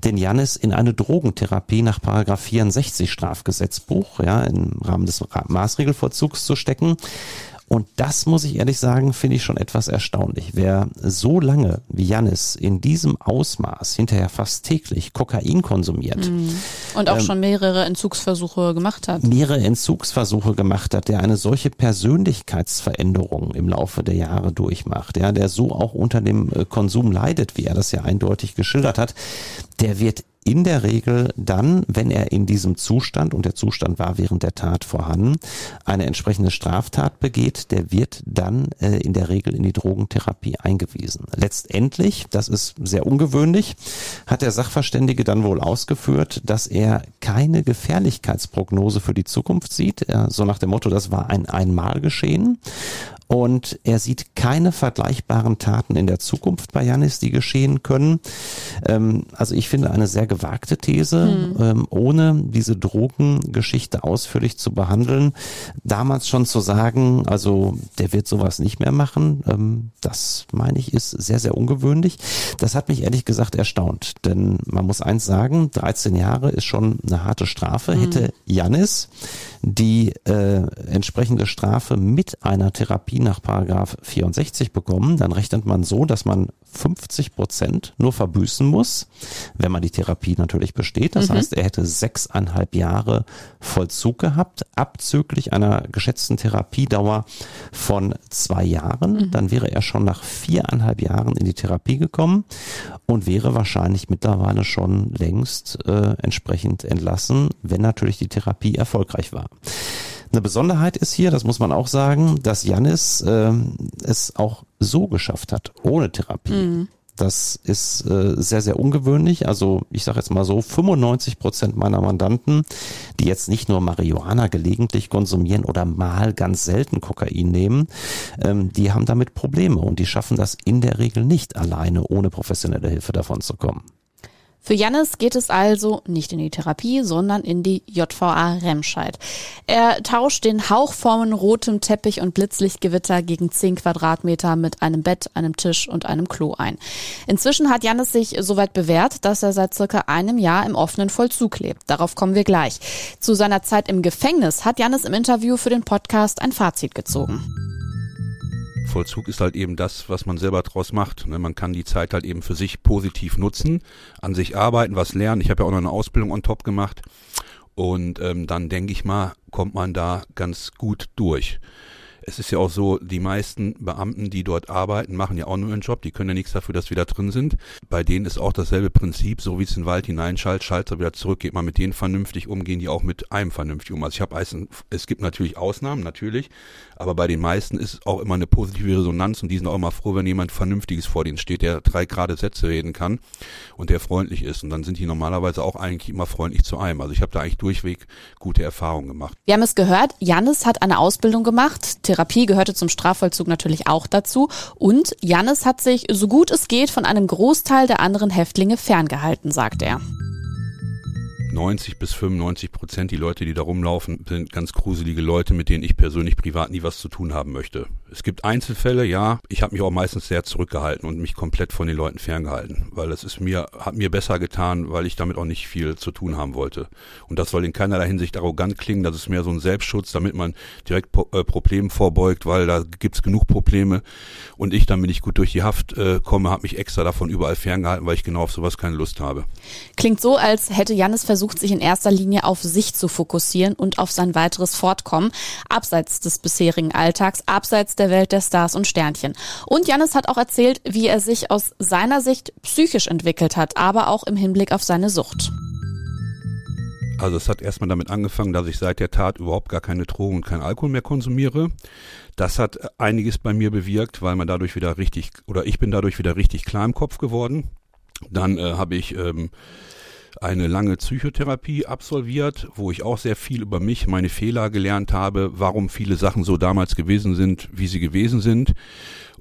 den Janis in eine Drogentherapie nach Paragraph 64 Strafgesetzbuch, ja, im Rahmen des Maßregelvorzugs zu stecken. Und das muss ich ehrlich sagen, finde ich schon etwas erstaunlich. Wer so lange wie Janis in diesem Ausmaß hinterher fast täglich Kokain konsumiert. Mhm. Und auch ähm, schon mehrere Entzugsversuche gemacht hat. Mehrere Entzugsversuche gemacht hat, der eine solche Persönlichkeitsveränderung im Laufe der Jahre durchmacht, ja, der so auch unter dem äh, Konsum leidet, wie er das ja eindeutig geschildert hat, der wird in der Regel dann, wenn er in diesem Zustand, und der Zustand war während der Tat vorhanden, eine entsprechende Straftat begeht, der wird dann äh, in der Regel in die Drogentherapie eingewiesen. Letztendlich, das ist sehr ungewöhnlich, hat der Sachverständige dann wohl ausgeführt, dass er keine Gefährlichkeitsprognose für die Zukunft sieht, äh, so nach dem Motto, das war ein Einmalgeschehen und er sieht keine vergleichbaren Taten in der Zukunft bei Janis, die geschehen können. Ähm, also ich finde eine sehr gewagte These, mhm. ähm, ohne diese Drogengeschichte ausführlich zu behandeln. Damals schon zu sagen, also der wird sowas nicht mehr machen, ähm, das meine ich ist sehr, sehr ungewöhnlich. Das hat mich ehrlich gesagt erstaunt, denn man muss eins sagen, 13 Jahre ist schon eine harte Strafe. Hätte Janis die äh, entsprechende Strafe mit einer Therapie nach Paragraph 64 bekommen, dann rechnet man so, dass man 50 Prozent nur verbüßen muss, wenn man die Therapie natürlich besteht. Das mhm. heißt, er hätte sechseinhalb Jahre Vollzug gehabt, abzüglich einer geschätzten Therapiedauer von zwei Jahren. Mhm. Dann wäre er schon nach viereinhalb Jahren in die Therapie gekommen und wäre wahrscheinlich mittlerweile schon längst äh, entsprechend entlassen, wenn natürlich die Therapie erfolgreich war. Eine Besonderheit ist hier, das muss man auch sagen, dass Janis äh, es auch so geschafft hat, ohne Therapie. Mhm. Das ist äh, sehr, sehr ungewöhnlich. Also ich sage jetzt mal so, 95 Prozent meiner Mandanten, die jetzt nicht nur Marihuana gelegentlich konsumieren oder mal ganz selten Kokain nehmen, ähm, die haben damit Probleme und die schaffen das in der Regel nicht alleine, ohne professionelle Hilfe davon zu kommen. Für Jannis geht es also nicht in die Therapie, sondern in die JVA Remscheid. Er tauscht den Hauchformen rotem Teppich und Blitzlichtgewitter gegen 10 Quadratmeter mit einem Bett, einem Tisch und einem Klo ein. Inzwischen hat Jannis sich soweit bewährt, dass er seit circa einem Jahr im offenen Vollzug lebt. Darauf kommen wir gleich. Zu seiner Zeit im Gefängnis hat Jannis im Interview für den Podcast ein Fazit gezogen. Vollzug ist halt eben das, was man selber draus macht. Ne? Man kann die Zeit halt eben für sich positiv nutzen, an sich arbeiten, was lernen. Ich habe ja auch noch eine Ausbildung on top gemacht. Und ähm, dann denke ich mal, kommt man da ganz gut durch. Es ist ja auch so, die meisten Beamten, die dort arbeiten, machen ja auch nur ihren Job. Die können ja nichts dafür, dass wir da drin sind. Bei denen ist auch dasselbe Prinzip, so wie es in den Wald hineinschaltet, schaltet er wieder zurück, geht man mit denen vernünftig um, gehen die auch mit einem vernünftig um. Also ich habe es gibt natürlich Ausnahmen, natürlich, aber bei den meisten ist es auch immer eine positive Resonanz und die sind auch immer froh, wenn jemand Vernünftiges vor denen steht, der drei gerade Sätze reden kann und der freundlich ist. Und dann sind die normalerweise auch eigentlich immer freundlich zu einem. Also ich habe da eigentlich durchweg gute Erfahrungen gemacht. Wir haben es gehört, Janis hat eine Ausbildung gemacht, Therapie gehörte zum Strafvollzug natürlich auch dazu. Und Jannis hat sich so gut es geht von einem Großteil der anderen Häftlinge ferngehalten, sagt er. 90 bis 95 Prozent die Leute, die da rumlaufen, sind ganz gruselige Leute, mit denen ich persönlich privat nie was zu tun haben möchte. Es gibt Einzelfälle, ja. Ich habe mich auch meistens sehr zurückgehalten und mich komplett von den Leuten ferngehalten, weil das ist mir hat mir besser getan, weil ich damit auch nicht viel zu tun haben wollte. Und das soll in keinerlei Hinsicht arrogant klingen. Das ist mehr so ein Selbstschutz, damit man direkt äh, Problemen vorbeugt, weil da gibt's genug Probleme. Und ich, damit ich gut durch die Haft äh, komme, habe mich extra davon überall ferngehalten, weil ich genau auf sowas keine Lust habe. Klingt so, als hätte Janis versucht versucht sich in erster Linie auf sich zu fokussieren und auf sein weiteres Fortkommen, abseits des bisherigen Alltags, abseits der Welt der Stars und Sternchen. Und Janis hat auch erzählt, wie er sich aus seiner Sicht psychisch entwickelt hat, aber auch im Hinblick auf seine Sucht. Also es hat erstmal damit angefangen, dass ich seit der Tat überhaupt gar keine Drogen und keinen Alkohol mehr konsumiere. Das hat einiges bei mir bewirkt, weil man dadurch wieder richtig, oder ich bin dadurch wieder richtig klar im Kopf geworden. Dann äh, habe ich ähm, eine lange Psychotherapie absolviert, wo ich auch sehr viel über mich, meine Fehler gelernt habe, warum viele Sachen so damals gewesen sind, wie sie gewesen sind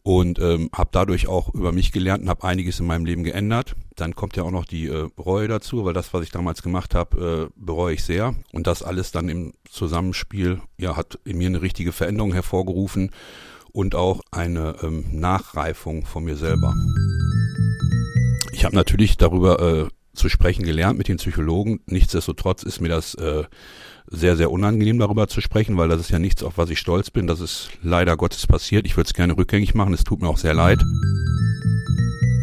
und ähm, habe dadurch auch über mich gelernt und habe einiges in meinem Leben geändert. Dann kommt ja auch noch die äh, Reue dazu, weil das, was ich damals gemacht habe, äh, bereue ich sehr. Und das alles dann im Zusammenspiel ja, hat in mir eine richtige Veränderung hervorgerufen und auch eine ähm, Nachreifung von mir selber. Ich habe natürlich darüber äh, zu sprechen gelernt mit den Psychologen. Nichtsdestotrotz ist mir das äh, sehr, sehr unangenehm, darüber zu sprechen, weil das ist ja nichts, auf was ich stolz bin. Das ist leider Gottes passiert. Ich würde es gerne rückgängig machen. Es tut mir auch sehr leid.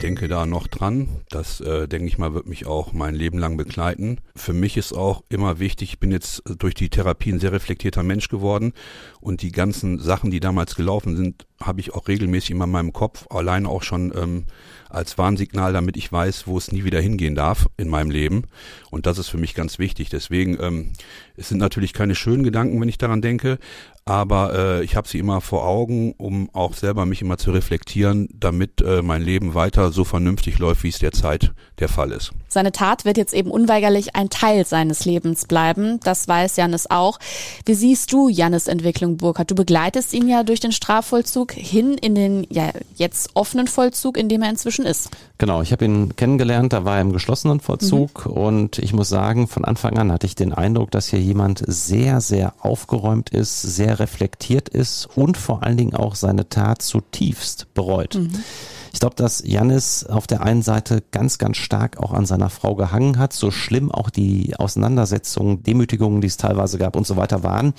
Denke da noch dran. Das, äh, denke ich mal, wird mich auch mein Leben lang begleiten. Für mich ist auch immer wichtig, ich bin jetzt durch die Therapie ein sehr reflektierter Mensch geworden und die ganzen Sachen, die damals gelaufen sind, habe ich auch regelmäßig immer in meinem Kopf, alleine auch schon ähm, als Warnsignal, damit ich weiß, wo es nie wieder hingehen darf in meinem Leben. Und das ist für mich ganz wichtig. Deswegen, ähm, es sind natürlich keine schönen Gedanken, wenn ich daran denke, aber äh, ich habe sie immer vor Augen, um auch selber mich immer zu reflektieren, damit äh, mein Leben weiter so vernünftig läuft, wie es derzeit der Fall ist. Seine Tat wird jetzt eben unweigerlich ein Teil seines Lebens bleiben. Das weiß Janis auch. Wie siehst du Janis Entwicklung, Burkhard? Du begleitest ihn ja durch den Strafvollzug hin in den ja, jetzt offenen Vollzug, in dem er inzwischen ist. Genau, ich habe ihn kennengelernt, da war er im geschlossenen Vollzug mhm. und ich muss sagen, von Anfang an hatte ich den Eindruck, dass hier jemand sehr, sehr aufgeräumt ist, sehr reflektiert ist und vor allen Dingen auch seine Tat zutiefst bereut. Mhm. Ich glaube, dass Janis auf der einen Seite ganz, ganz stark auch an seiner Frau gehangen hat, so schlimm auch die Auseinandersetzungen, Demütigungen, die es teilweise gab und so weiter waren.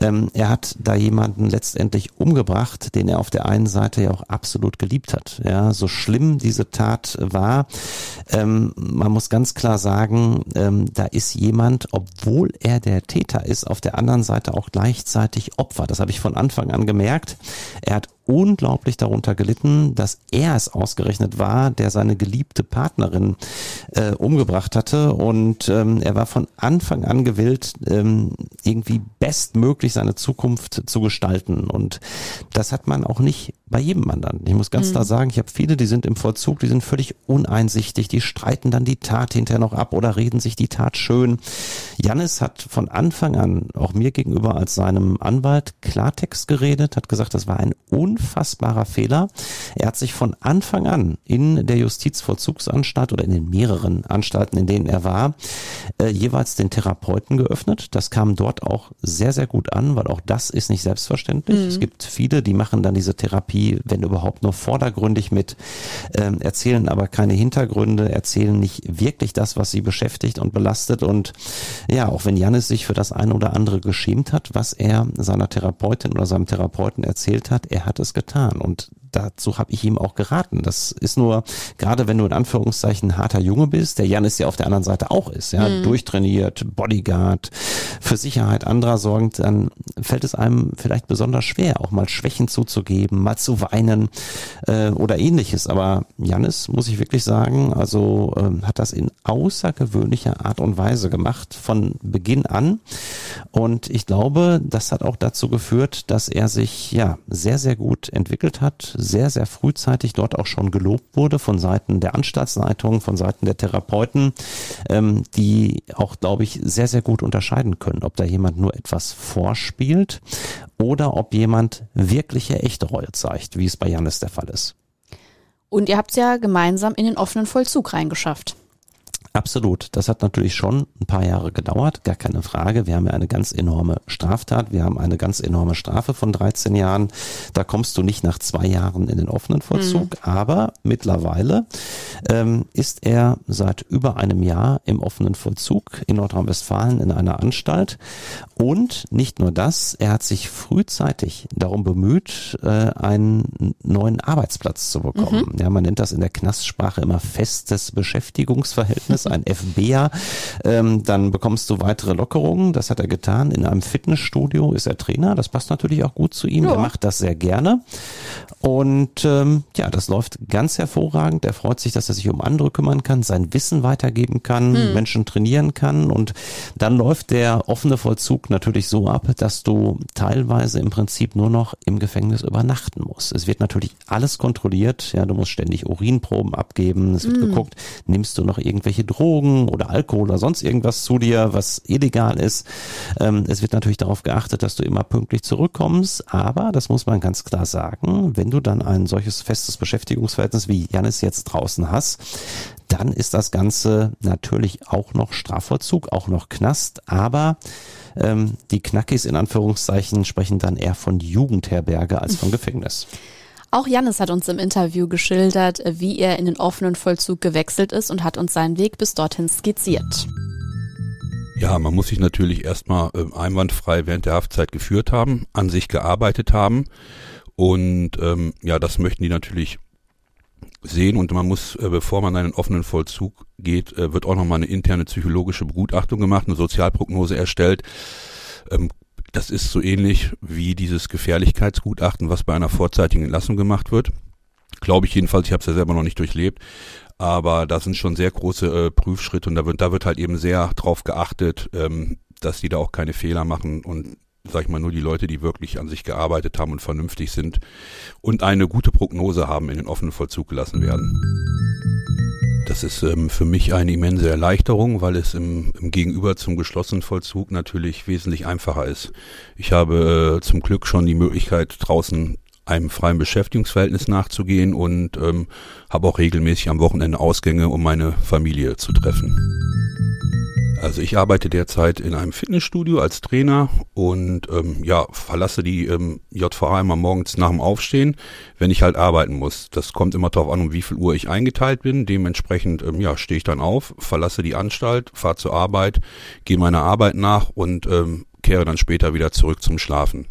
Ähm, er hat da jemanden letztendlich umgebracht, den er auf der einen Seite ja auch absolut geliebt hat. Ja, so schlimm diese Tat war, ähm, man muss ganz klar sagen, ähm, da ist jemand, obwohl er der Täter ist, auf der anderen Seite auch gleichzeitig Opfer. Das habe ich von Anfang an gemerkt. Er hat unglaublich darunter gelitten, dass er es ausgerechnet war, der seine geliebte Partnerin äh, umgebracht hatte. Und ähm, er war von Anfang an gewillt, ähm, irgendwie bestmöglich seine Zukunft zu gestalten. Und das hat man auch nicht bei jedem Mandanten. Ich muss ganz mhm. klar sagen, ich habe viele, die sind im Vollzug, die sind völlig uneinsichtig, die streiten dann die Tat hinterher noch ab oder reden sich die Tat schön. Jannis hat von Anfang an auch mir gegenüber als seinem Anwalt Klartext geredet, hat gesagt, das war ein unfassbarer Fehler. Er hat sich von Anfang an in der Justizvollzugsanstalt oder in den mehreren Anstalten, in denen er war, äh, jeweils den Therapeuten geöffnet. Das kam dort auch sehr, sehr gut an, weil auch das ist nicht selbstverständlich. Mhm. Es gibt viele, die machen dann diese Therapie, wenn überhaupt nur vordergründig mit, äh, erzählen aber keine Hintergründe, erzählen nicht wirklich das, was sie beschäftigt und belastet. Und ja, auch wenn Janis sich für das eine oder andere geschämt hat, was er seiner Therapeutin oder seinem Therapeuten erzählt hat, er hat es getan. Und dazu habe ich ihm auch geraten. Das ist nur, gerade wenn du in Anführungszeichen harter Junge bist, der Janis ja auf der anderen Seite auch ist, ja, mhm. durchtrainiert, Bodyguard, für Sicherheit anderer sorgend, dann fällt es einem vielleicht besonders schwer, auch mal Schwächen zuzugeben, mal zu weinen äh, oder ähnliches. Aber Janis, muss ich wirklich sagen, also äh, hat das in außergewöhnlicher Art und Weise gemacht, von Beginn an. Und ich glaube, das hat auch dazu geführt, dass er sich ja sehr, sehr gut entwickelt hat, sehr, sehr frühzeitig dort auch schon gelobt wurde von Seiten der Anstaltsleitung, von Seiten der Therapeuten, ähm, die auch, glaube ich, sehr, sehr gut unterscheiden können, ob da jemand nur etwas vorspielt oder ob jemand wirkliche echte Reue zeigt, wie es bei Janis der Fall ist. Und ihr habt es ja gemeinsam in den offenen Vollzug reingeschafft. Absolut. Das hat natürlich schon ein paar Jahre gedauert, gar keine Frage. Wir haben ja eine ganz enorme Straftat. Wir haben eine ganz enorme Strafe von 13 Jahren. Da kommst du nicht nach zwei Jahren in den offenen Vollzug. Mhm. Aber mittlerweile ähm, ist er seit über einem Jahr im offenen Vollzug in Nordrhein-Westfalen in einer Anstalt. Und nicht nur das, er hat sich frühzeitig darum bemüht, äh, einen neuen Arbeitsplatz zu bekommen. Mhm. Ja, man nennt das in der Knastsprache immer festes Beschäftigungsverhältnis ein FBA, ähm, dann bekommst du weitere Lockerungen. Das hat er getan. In einem Fitnessstudio ist er Trainer. Das passt natürlich auch gut zu ihm. Ja. Er macht das sehr gerne. Und ähm, ja, das läuft ganz hervorragend. Er freut sich, dass er sich um andere kümmern kann, sein Wissen weitergeben kann, hm. Menschen trainieren kann. Und dann läuft der offene Vollzug natürlich so ab, dass du teilweise im Prinzip nur noch im Gefängnis übernachten musst. Es wird natürlich alles kontrolliert. Ja, du musst ständig Urinproben abgeben. Es wird hm. geguckt, nimmst du noch irgendwelche Drogen oder Alkohol oder sonst irgendwas zu dir, was illegal ist. Ähm, es wird natürlich darauf geachtet, dass du immer pünktlich zurückkommst. Aber, das muss man ganz klar sagen, wenn du dann ein solches festes Beschäftigungsverhältnis wie Janis jetzt draußen hast, dann ist das Ganze natürlich auch noch Strafvollzug, auch noch Knast, aber ähm, die Knackis in Anführungszeichen sprechen dann eher von Jugendherberge als von Gefängnis. Auch Jannis hat uns im Interview geschildert, wie er in den offenen Vollzug gewechselt ist und hat uns seinen Weg bis dorthin skizziert. Ja, man muss sich natürlich erstmal äh, einwandfrei während der Haftzeit geführt haben, an sich gearbeitet haben und ähm, ja, das möchten die natürlich sehen und man muss, äh, bevor man einen offenen Vollzug geht, äh, wird auch nochmal eine interne psychologische Begutachtung gemacht, eine Sozialprognose erstellt. Ähm, das ist so ähnlich wie dieses Gefährlichkeitsgutachten, was bei einer vorzeitigen Entlassung gemacht wird. Glaube ich jedenfalls, ich habe es ja selber noch nicht durchlebt. Aber da sind schon sehr große äh, Prüfschritte und da wird, da wird halt eben sehr drauf geachtet, ähm, dass die da auch keine Fehler machen und sag ich mal, nur die Leute, die wirklich an sich gearbeitet haben und vernünftig sind und eine gute Prognose haben, in den offenen Vollzug gelassen werden. Das ist ähm, für mich eine immense Erleichterung, weil es im, im Gegenüber zum geschlossenen Vollzug natürlich wesentlich einfacher ist. Ich habe äh, zum Glück schon die Möglichkeit, draußen einem freien Beschäftigungsverhältnis nachzugehen und ähm, habe auch regelmäßig am Wochenende Ausgänge, um meine Familie zu treffen. Also ich arbeite derzeit in einem Fitnessstudio als Trainer und ähm, ja, verlasse die ähm, JVA immer morgens nach dem Aufstehen, wenn ich halt arbeiten muss. Das kommt immer darauf an, um wie viel Uhr ich eingeteilt bin. Dementsprechend ähm, ja, stehe ich dann auf, verlasse die Anstalt, fahre zur Arbeit, gehe meiner Arbeit nach und ähm, kehre dann später wieder zurück zum Schlafen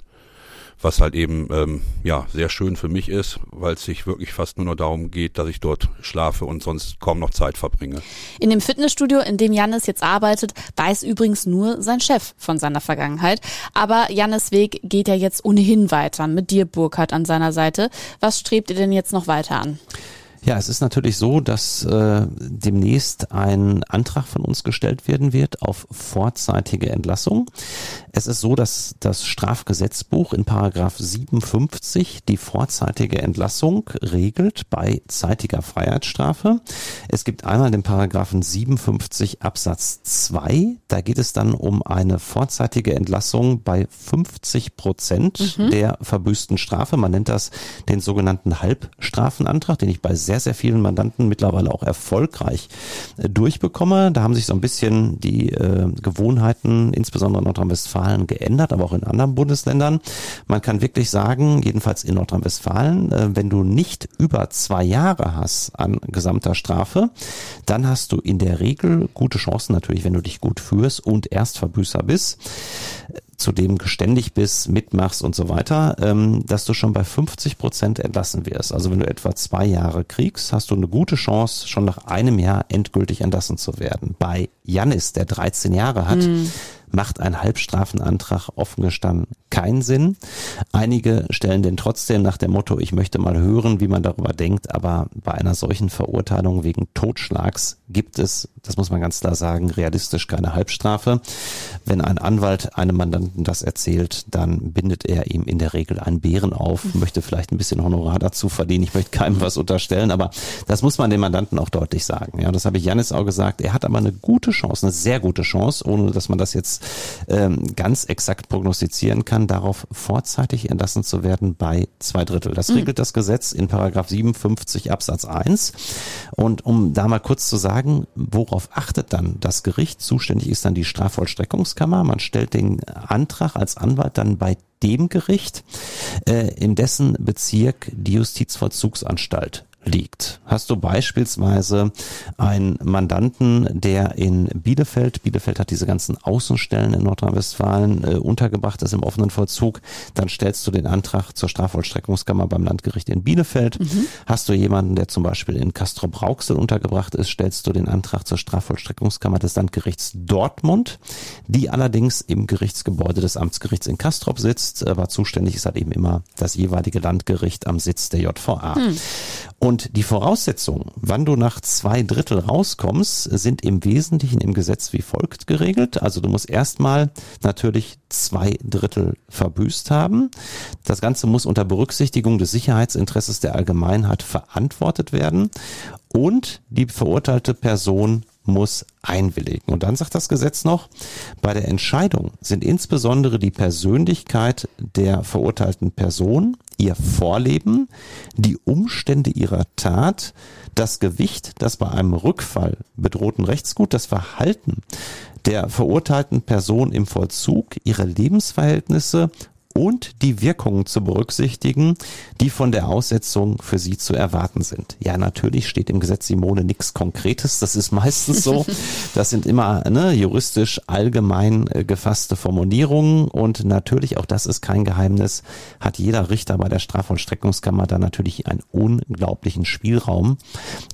was halt eben ähm, ja sehr schön für mich ist, weil es sich wirklich fast nur noch darum geht, dass ich dort schlafe und sonst kaum noch Zeit verbringe. In dem Fitnessstudio, in dem Jannis jetzt arbeitet, weiß übrigens nur sein Chef von seiner Vergangenheit. Aber Jannis Weg geht ja jetzt ohnehin weiter mit dir, Burkhardt, an seiner Seite. Was strebt ihr denn jetzt noch weiter an? Ja, es ist natürlich so, dass äh, demnächst ein Antrag von uns gestellt werden wird auf vorzeitige Entlassung. Es ist so, dass das Strafgesetzbuch in Paragraph 57 die vorzeitige Entlassung regelt bei zeitiger Freiheitsstrafe. Es gibt einmal den Paragraphen 57 Absatz 2. Da geht es dann um eine vorzeitige Entlassung bei 50 Prozent mhm. der verbüßten Strafe. Man nennt das den sogenannten Halbstrafenantrag, den ich bei sehr, sehr vielen Mandanten mittlerweile auch erfolgreich äh, durchbekomme. Da haben sich so ein bisschen die äh, Gewohnheiten, insbesondere in Nordrhein-Westfalen, geändert, aber auch in anderen Bundesländern. Man kann wirklich sagen, jedenfalls in Nordrhein-Westfalen, äh, wenn du nicht über zwei Jahre hast an gesamter Strafe, dann hast du in der Regel gute Chancen natürlich, wenn du dich gut führst und Erstverbüßer bist zudem geständig bist, mitmachst und so weiter, ähm, dass du schon bei 50 Prozent entlassen wirst. Also wenn du etwa zwei Jahre kriegst, hast du eine gute Chance, schon nach einem Jahr endgültig entlassen zu werden. Bei Janis, der 13 Jahre hat, mhm macht ein Halbstrafenantrag offen gestanden keinen Sinn. Einige stellen den trotzdem nach dem Motto, ich möchte mal hören, wie man darüber denkt, aber bei einer solchen Verurteilung wegen Totschlags gibt es, das muss man ganz klar sagen, realistisch keine Halbstrafe. Wenn ein Anwalt einem Mandanten das erzählt, dann bindet er ihm in der Regel einen Bären auf, möchte vielleicht ein bisschen Honorar dazu verdienen. Ich möchte keinem was unterstellen, aber das muss man dem Mandanten auch deutlich sagen. Ja, das habe ich Janis auch gesagt. Er hat aber eine gute Chance, eine sehr gute Chance, ohne dass man das jetzt ähm, ganz exakt prognostizieren kann, darauf vorzeitig entlassen zu werden bei zwei Drittel. Das mhm. regelt das Gesetz in Paragraph 57 Absatz 1. Und um da mal kurz zu sagen, worauf achtet dann das Gericht? Zuständig ist dann die Strafvollstreckungskammer. Man stellt den Antrag als Anwalt dann bei dem Gericht, äh, in dessen Bezirk die Justizvollzugsanstalt liegt. Hast du beispielsweise einen Mandanten, der in Bielefeld, Bielefeld hat diese ganzen Außenstellen in Nordrhein-Westfalen äh, untergebracht ist im offenen Vollzug, dann stellst du den Antrag zur Strafvollstreckungskammer beim Landgericht in Bielefeld. Mhm. Hast du jemanden, der zum Beispiel in Castro-Brauxel untergebracht ist, stellst du den Antrag zur Strafvollstreckungskammer des Landgerichts Dortmund, die allerdings im Gerichtsgebäude des Amtsgerichts in Castrop sitzt, aber zuständig ist halt eben immer das jeweilige Landgericht am Sitz der JVA. Mhm. Und die Voraussetzungen, wann du nach zwei Drittel rauskommst, sind im Wesentlichen im Gesetz wie folgt geregelt. Also du musst erstmal natürlich zwei Drittel verbüßt haben. Das Ganze muss unter Berücksichtigung des Sicherheitsinteresses der Allgemeinheit verantwortet werden und die verurteilte Person muss einwilligen. Und dann sagt das Gesetz noch, bei der Entscheidung sind insbesondere die Persönlichkeit der verurteilten Person, ihr Vorleben, die Umstände ihrer Tat, das Gewicht, das bei einem Rückfall bedrohten Rechtsgut, das Verhalten der verurteilten Person im Vollzug, ihre Lebensverhältnisse und die Wirkungen zu berücksichtigen, die von der Aussetzung für sie zu erwarten sind. Ja, natürlich steht im Gesetz Simone nichts Konkretes. Das ist meistens so. Das sind immer ne, juristisch allgemein äh, gefasste Formulierungen und natürlich, auch das ist kein Geheimnis, hat jeder Richter bei der Strafvollstreckungskammer da natürlich einen unglaublichen Spielraum.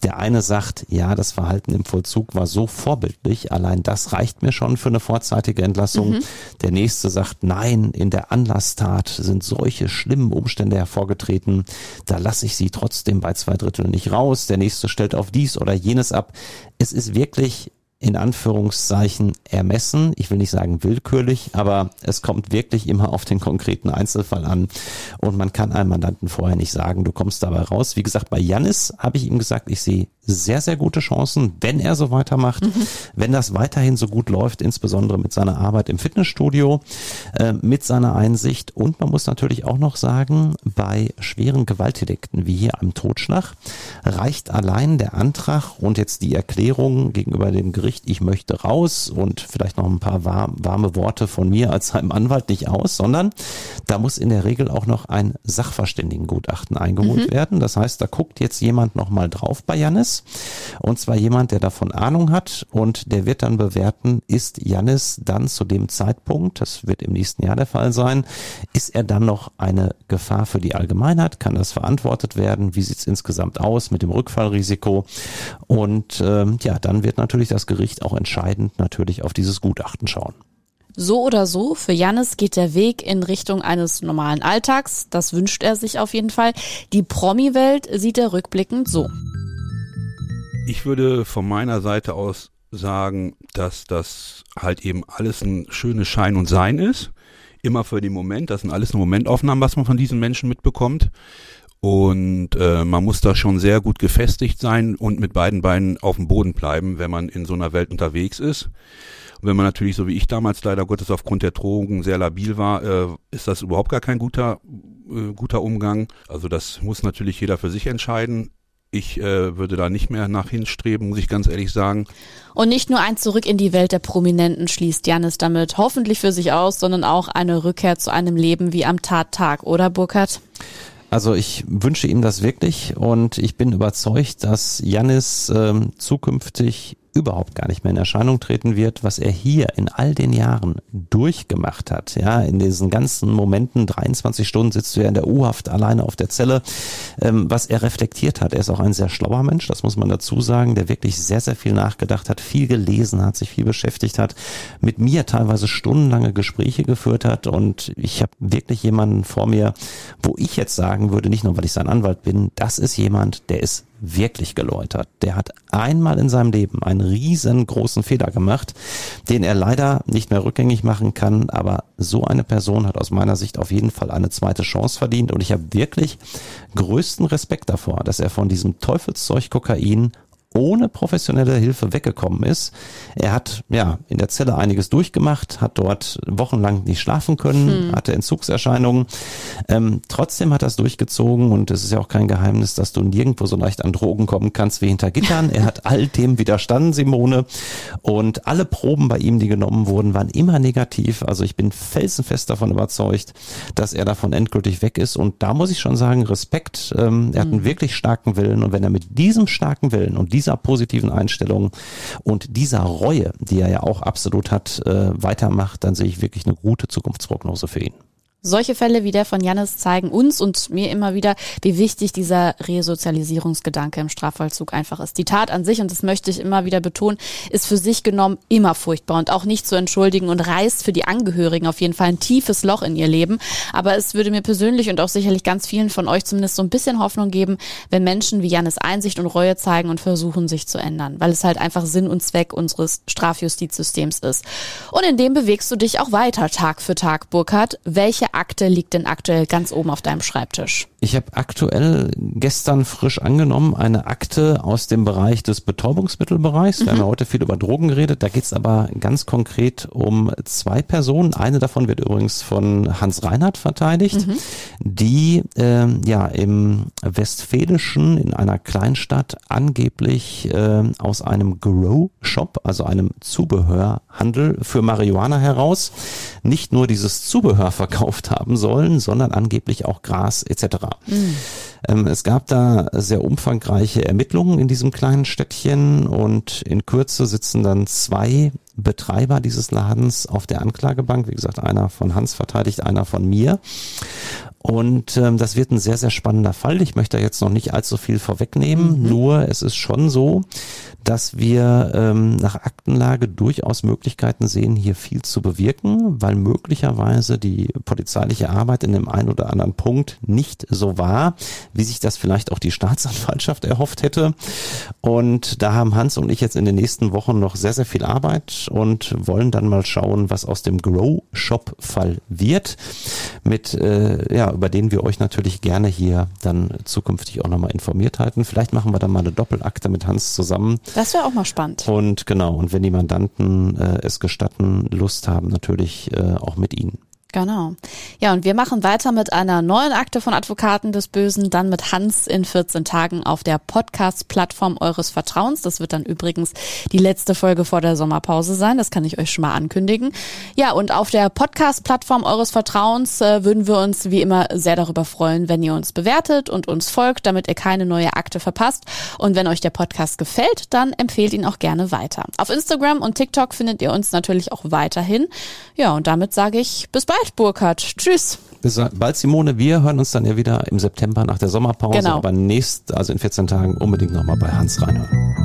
Der eine sagt, ja, das Verhalten im Vollzug war so vorbildlich, allein das reicht mir schon für eine vorzeitige Entlassung. Mhm. Der nächste sagt, nein, in der Anlass Straftat sind solche schlimmen Umstände hervorgetreten, da lasse ich sie trotzdem bei zwei Drittel nicht raus. Der nächste stellt auf dies oder jenes ab. Es ist wirklich in Anführungszeichen ermessen. Ich will nicht sagen willkürlich, aber es kommt wirklich immer auf den konkreten Einzelfall an. Und man kann einem Mandanten vorher nicht sagen, du kommst dabei raus. Wie gesagt, bei Janis habe ich ihm gesagt, ich sehe sehr, sehr gute Chancen, wenn er so weitermacht, mhm. wenn das weiterhin so gut läuft, insbesondere mit seiner Arbeit im Fitnessstudio, äh, mit seiner Einsicht. Und man muss natürlich auch noch sagen, bei schweren Gewaltdelikten wie hier einem Totschlag reicht allein der Antrag und jetzt die Erklärung gegenüber dem Gericht, ich möchte raus und vielleicht noch ein paar warme Worte von mir als seinem Anwalt nicht aus, sondern da muss in der Regel auch noch ein Sachverständigengutachten eingeholt mhm. werden. Das heißt, da guckt jetzt jemand nochmal drauf bei Janis und zwar jemand, der davon Ahnung hat und der wird dann bewerten, ist Janis dann zu dem Zeitpunkt, das wird im nächsten Jahr der Fall sein, ist er dann noch eine Gefahr für die Allgemeinheit? Kann das verantwortet werden? Wie sieht es insgesamt aus mit dem Rückfallrisiko? Und ähm, ja, dann wird natürlich das Gericht auch entscheidend natürlich auf dieses Gutachten schauen. So oder so, für Jannis geht der Weg in Richtung eines normalen Alltags. Das wünscht er sich auf jeden Fall. Die Promi-Welt sieht er rückblickend so. Ich würde von meiner Seite aus sagen, dass das halt eben alles ein schönes Schein und Sein ist. Immer für den Moment. Das sind alles nur Momentaufnahmen, was man von diesen Menschen mitbekommt. Und äh, man muss da schon sehr gut gefestigt sein und mit beiden Beinen auf dem Boden bleiben, wenn man in so einer Welt unterwegs ist. Und wenn man natürlich, so wie ich damals leider Gottes aufgrund der Drogen sehr labil war, äh, ist das überhaupt gar kein guter, äh, guter Umgang. Also das muss natürlich jeder für sich entscheiden. Ich äh, würde da nicht mehr nach hinstreben, muss ich ganz ehrlich sagen. Und nicht nur ein Zurück in die Welt der Prominenten schließt Janis damit hoffentlich für sich aus, sondern auch eine Rückkehr zu einem Leben wie am Tattag, oder Burkhard? Also ich wünsche ihm das wirklich und ich bin überzeugt, dass Janis ähm, zukünftig überhaupt gar nicht mehr in Erscheinung treten wird, was er hier in all den Jahren durchgemacht hat. Ja, in diesen ganzen Momenten, 23 Stunden sitzt du ja in der U-Haft alleine auf der Zelle, ähm, was er reflektiert hat. Er ist auch ein sehr schlauer Mensch, das muss man dazu sagen, der wirklich sehr, sehr viel nachgedacht hat, viel gelesen hat, sich viel beschäftigt hat, mit mir teilweise stundenlange Gespräche geführt hat und ich habe wirklich jemanden vor mir, wo ich jetzt sagen würde, nicht nur weil ich sein Anwalt bin, das ist jemand, der ist wirklich geläutert. Der hat einmal in seinem Leben einen riesengroßen Fehler gemacht, den er leider nicht mehr rückgängig machen kann. Aber so eine Person hat aus meiner Sicht auf jeden Fall eine zweite Chance verdient. Und ich habe wirklich größten Respekt davor, dass er von diesem Teufelszeug Kokain ohne professionelle Hilfe weggekommen ist. Er hat ja in der Zelle einiges durchgemacht, hat dort wochenlang nicht schlafen können, hm. hatte Entzugserscheinungen. Ähm, trotzdem hat er es durchgezogen und es ist ja auch kein Geheimnis, dass du nirgendwo so leicht an Drogen kommen kannst wie hinter Gittern. Er hat all dem widerstanden, Simone. Und alle Proben bei ihm, die genommen wurden, waren immer negativ. Also ich bin felsenfest davon überzeugt, dass er davon endgültig weg ist. Und da muss ich schon sagen, Respekt. Ähm, er hat einen hm. wirklich starken Willen. Und wenn er mit diesem starken Willen und diesem dieser positiven Einstellung und dieser Reue, die er ja auch absolut hat, äh, weitermacht, dann sehe ich wirklich eine gute Zukunftsprognose für ihn. Solche Fälle wie der von Jannis zeigen uns und mir immer wieder, wie wichtig dieser Resozialisierungsgedanke im Strafvollzug einfach ist. Die Tat an sich, und das möchte ich immer wieder betonen, ist für sich genommen immer furchtbar und auch nicht zu entschuldigen und reißt für die Angehörigen auf jeden Fall ein tiefes Loch in ihr Leben. Aber es würde mir persönlich und auch sicherlich ganz vielen von euch zumindest so ein bisschen Hoffnung geben, wenn Menschen wie Jannis Einsicht und Reue zeigen und versuchen, sich zu ändern, weil es halt einfach Sinn und Zweck unseres Strafjustizsystems ist. Und in dem bewegst du dich auch weiter Tag für Tag, Burkhard. Welche Akte liegt denn aktuell ganz oben auf deinem Schreibtisch? Ich habe aktuell gestern frisch angenommen eine Akte aus dem Bereich des Betäubungsmittelbereichs. Wir mhm. haben ja heute viel über Drogen geredet. Da geht es aber ganz konkret um zwei Personen. Eine davon wird übrigens von Hans Reinhardt verteidigt, mhm. die äh, ja im Westfälischen in einer Kleinstadt angeblich äh, aus einem Grow Shop, also einem Zubehörhandel für Marihuana heraus, nicht nur dieses Zubehör verkauft haben sollen, sondern angeblich auch Gras etc. Mhm. Ähm, es gab da sehr umfangreiche Ermittlungen in diesem kleinen Städtchen und in Kürze sitzen dann zwei Betreiber dieses Ladens auf der Anklagebank. Wie gesagt, einer von Hans verteidigt, einer von mir. Und ähm, das wird ein sehr, sehr spannender Fall. Ich möchte jetzt noch nicht allzu viel vorwegnehmen, mhm. nur es ist schon so, dass wir ähm, nach Aktenlage durchaus Möglichkeiten sehen, hier viel zu bewirken, weil möglicherweise die polizeiliche Arbeit in dem einen oder anderen Punkt nicht so war, wie sich das vielleicht auch die Staatsanwaltschaft erhofft hätte. Und da haben Hans und ich jetzt in den nächsten Wochen noch sehr, sehr viel Arbeit und wollen dann mal schauen, was aus dem Grow Shop Fall wird. Mit äh, ja über den wir euch natürlich gerne hier dann zukünftig auch nochmal informiert halten. Vielleicht machen wir dann mal eine Doppelakte mit Hans zusammen. Das wäre auch mal spannend. Und genau, und wenn die Mandanten äh, es gestatten, Lust haben, natürlich äh, auch mit ihnen. Genau. Ja, und wir machen weiter mit einer neuen Akte von Advokaten des Bösen, dann mit Hans in 14 Tagen auf der Podcast-Plattform eures Vertrauens. Das wird dann übrigens die letzte Folge vor der Sommerpause sein. Das kann ich euch schon mal ankündigen. Ja, und auf der Podcast-Plattform eures Vertrauens äh, würden wir uns wie immer sehr darüber freuen, wenn ihr uns bewertet und uns folgt, damit ihr keine neue Akte verpasst. Und wenn euch der Podcast gefällt, dann empfehlt ihn auch gerne weiter. Auf Instagram und TikTok findet ihr uns natürlich auch weiterhin. Ja, und damit sage ich bis bald bald, Burkhard. Tschüss. Bis bald, Simone. Wir hören uns dann ja wieder im September nach der Sommerpause. Genau. Aber nächst, also in 14 Tagen, unbedingt nochmal bei Hans reinhören.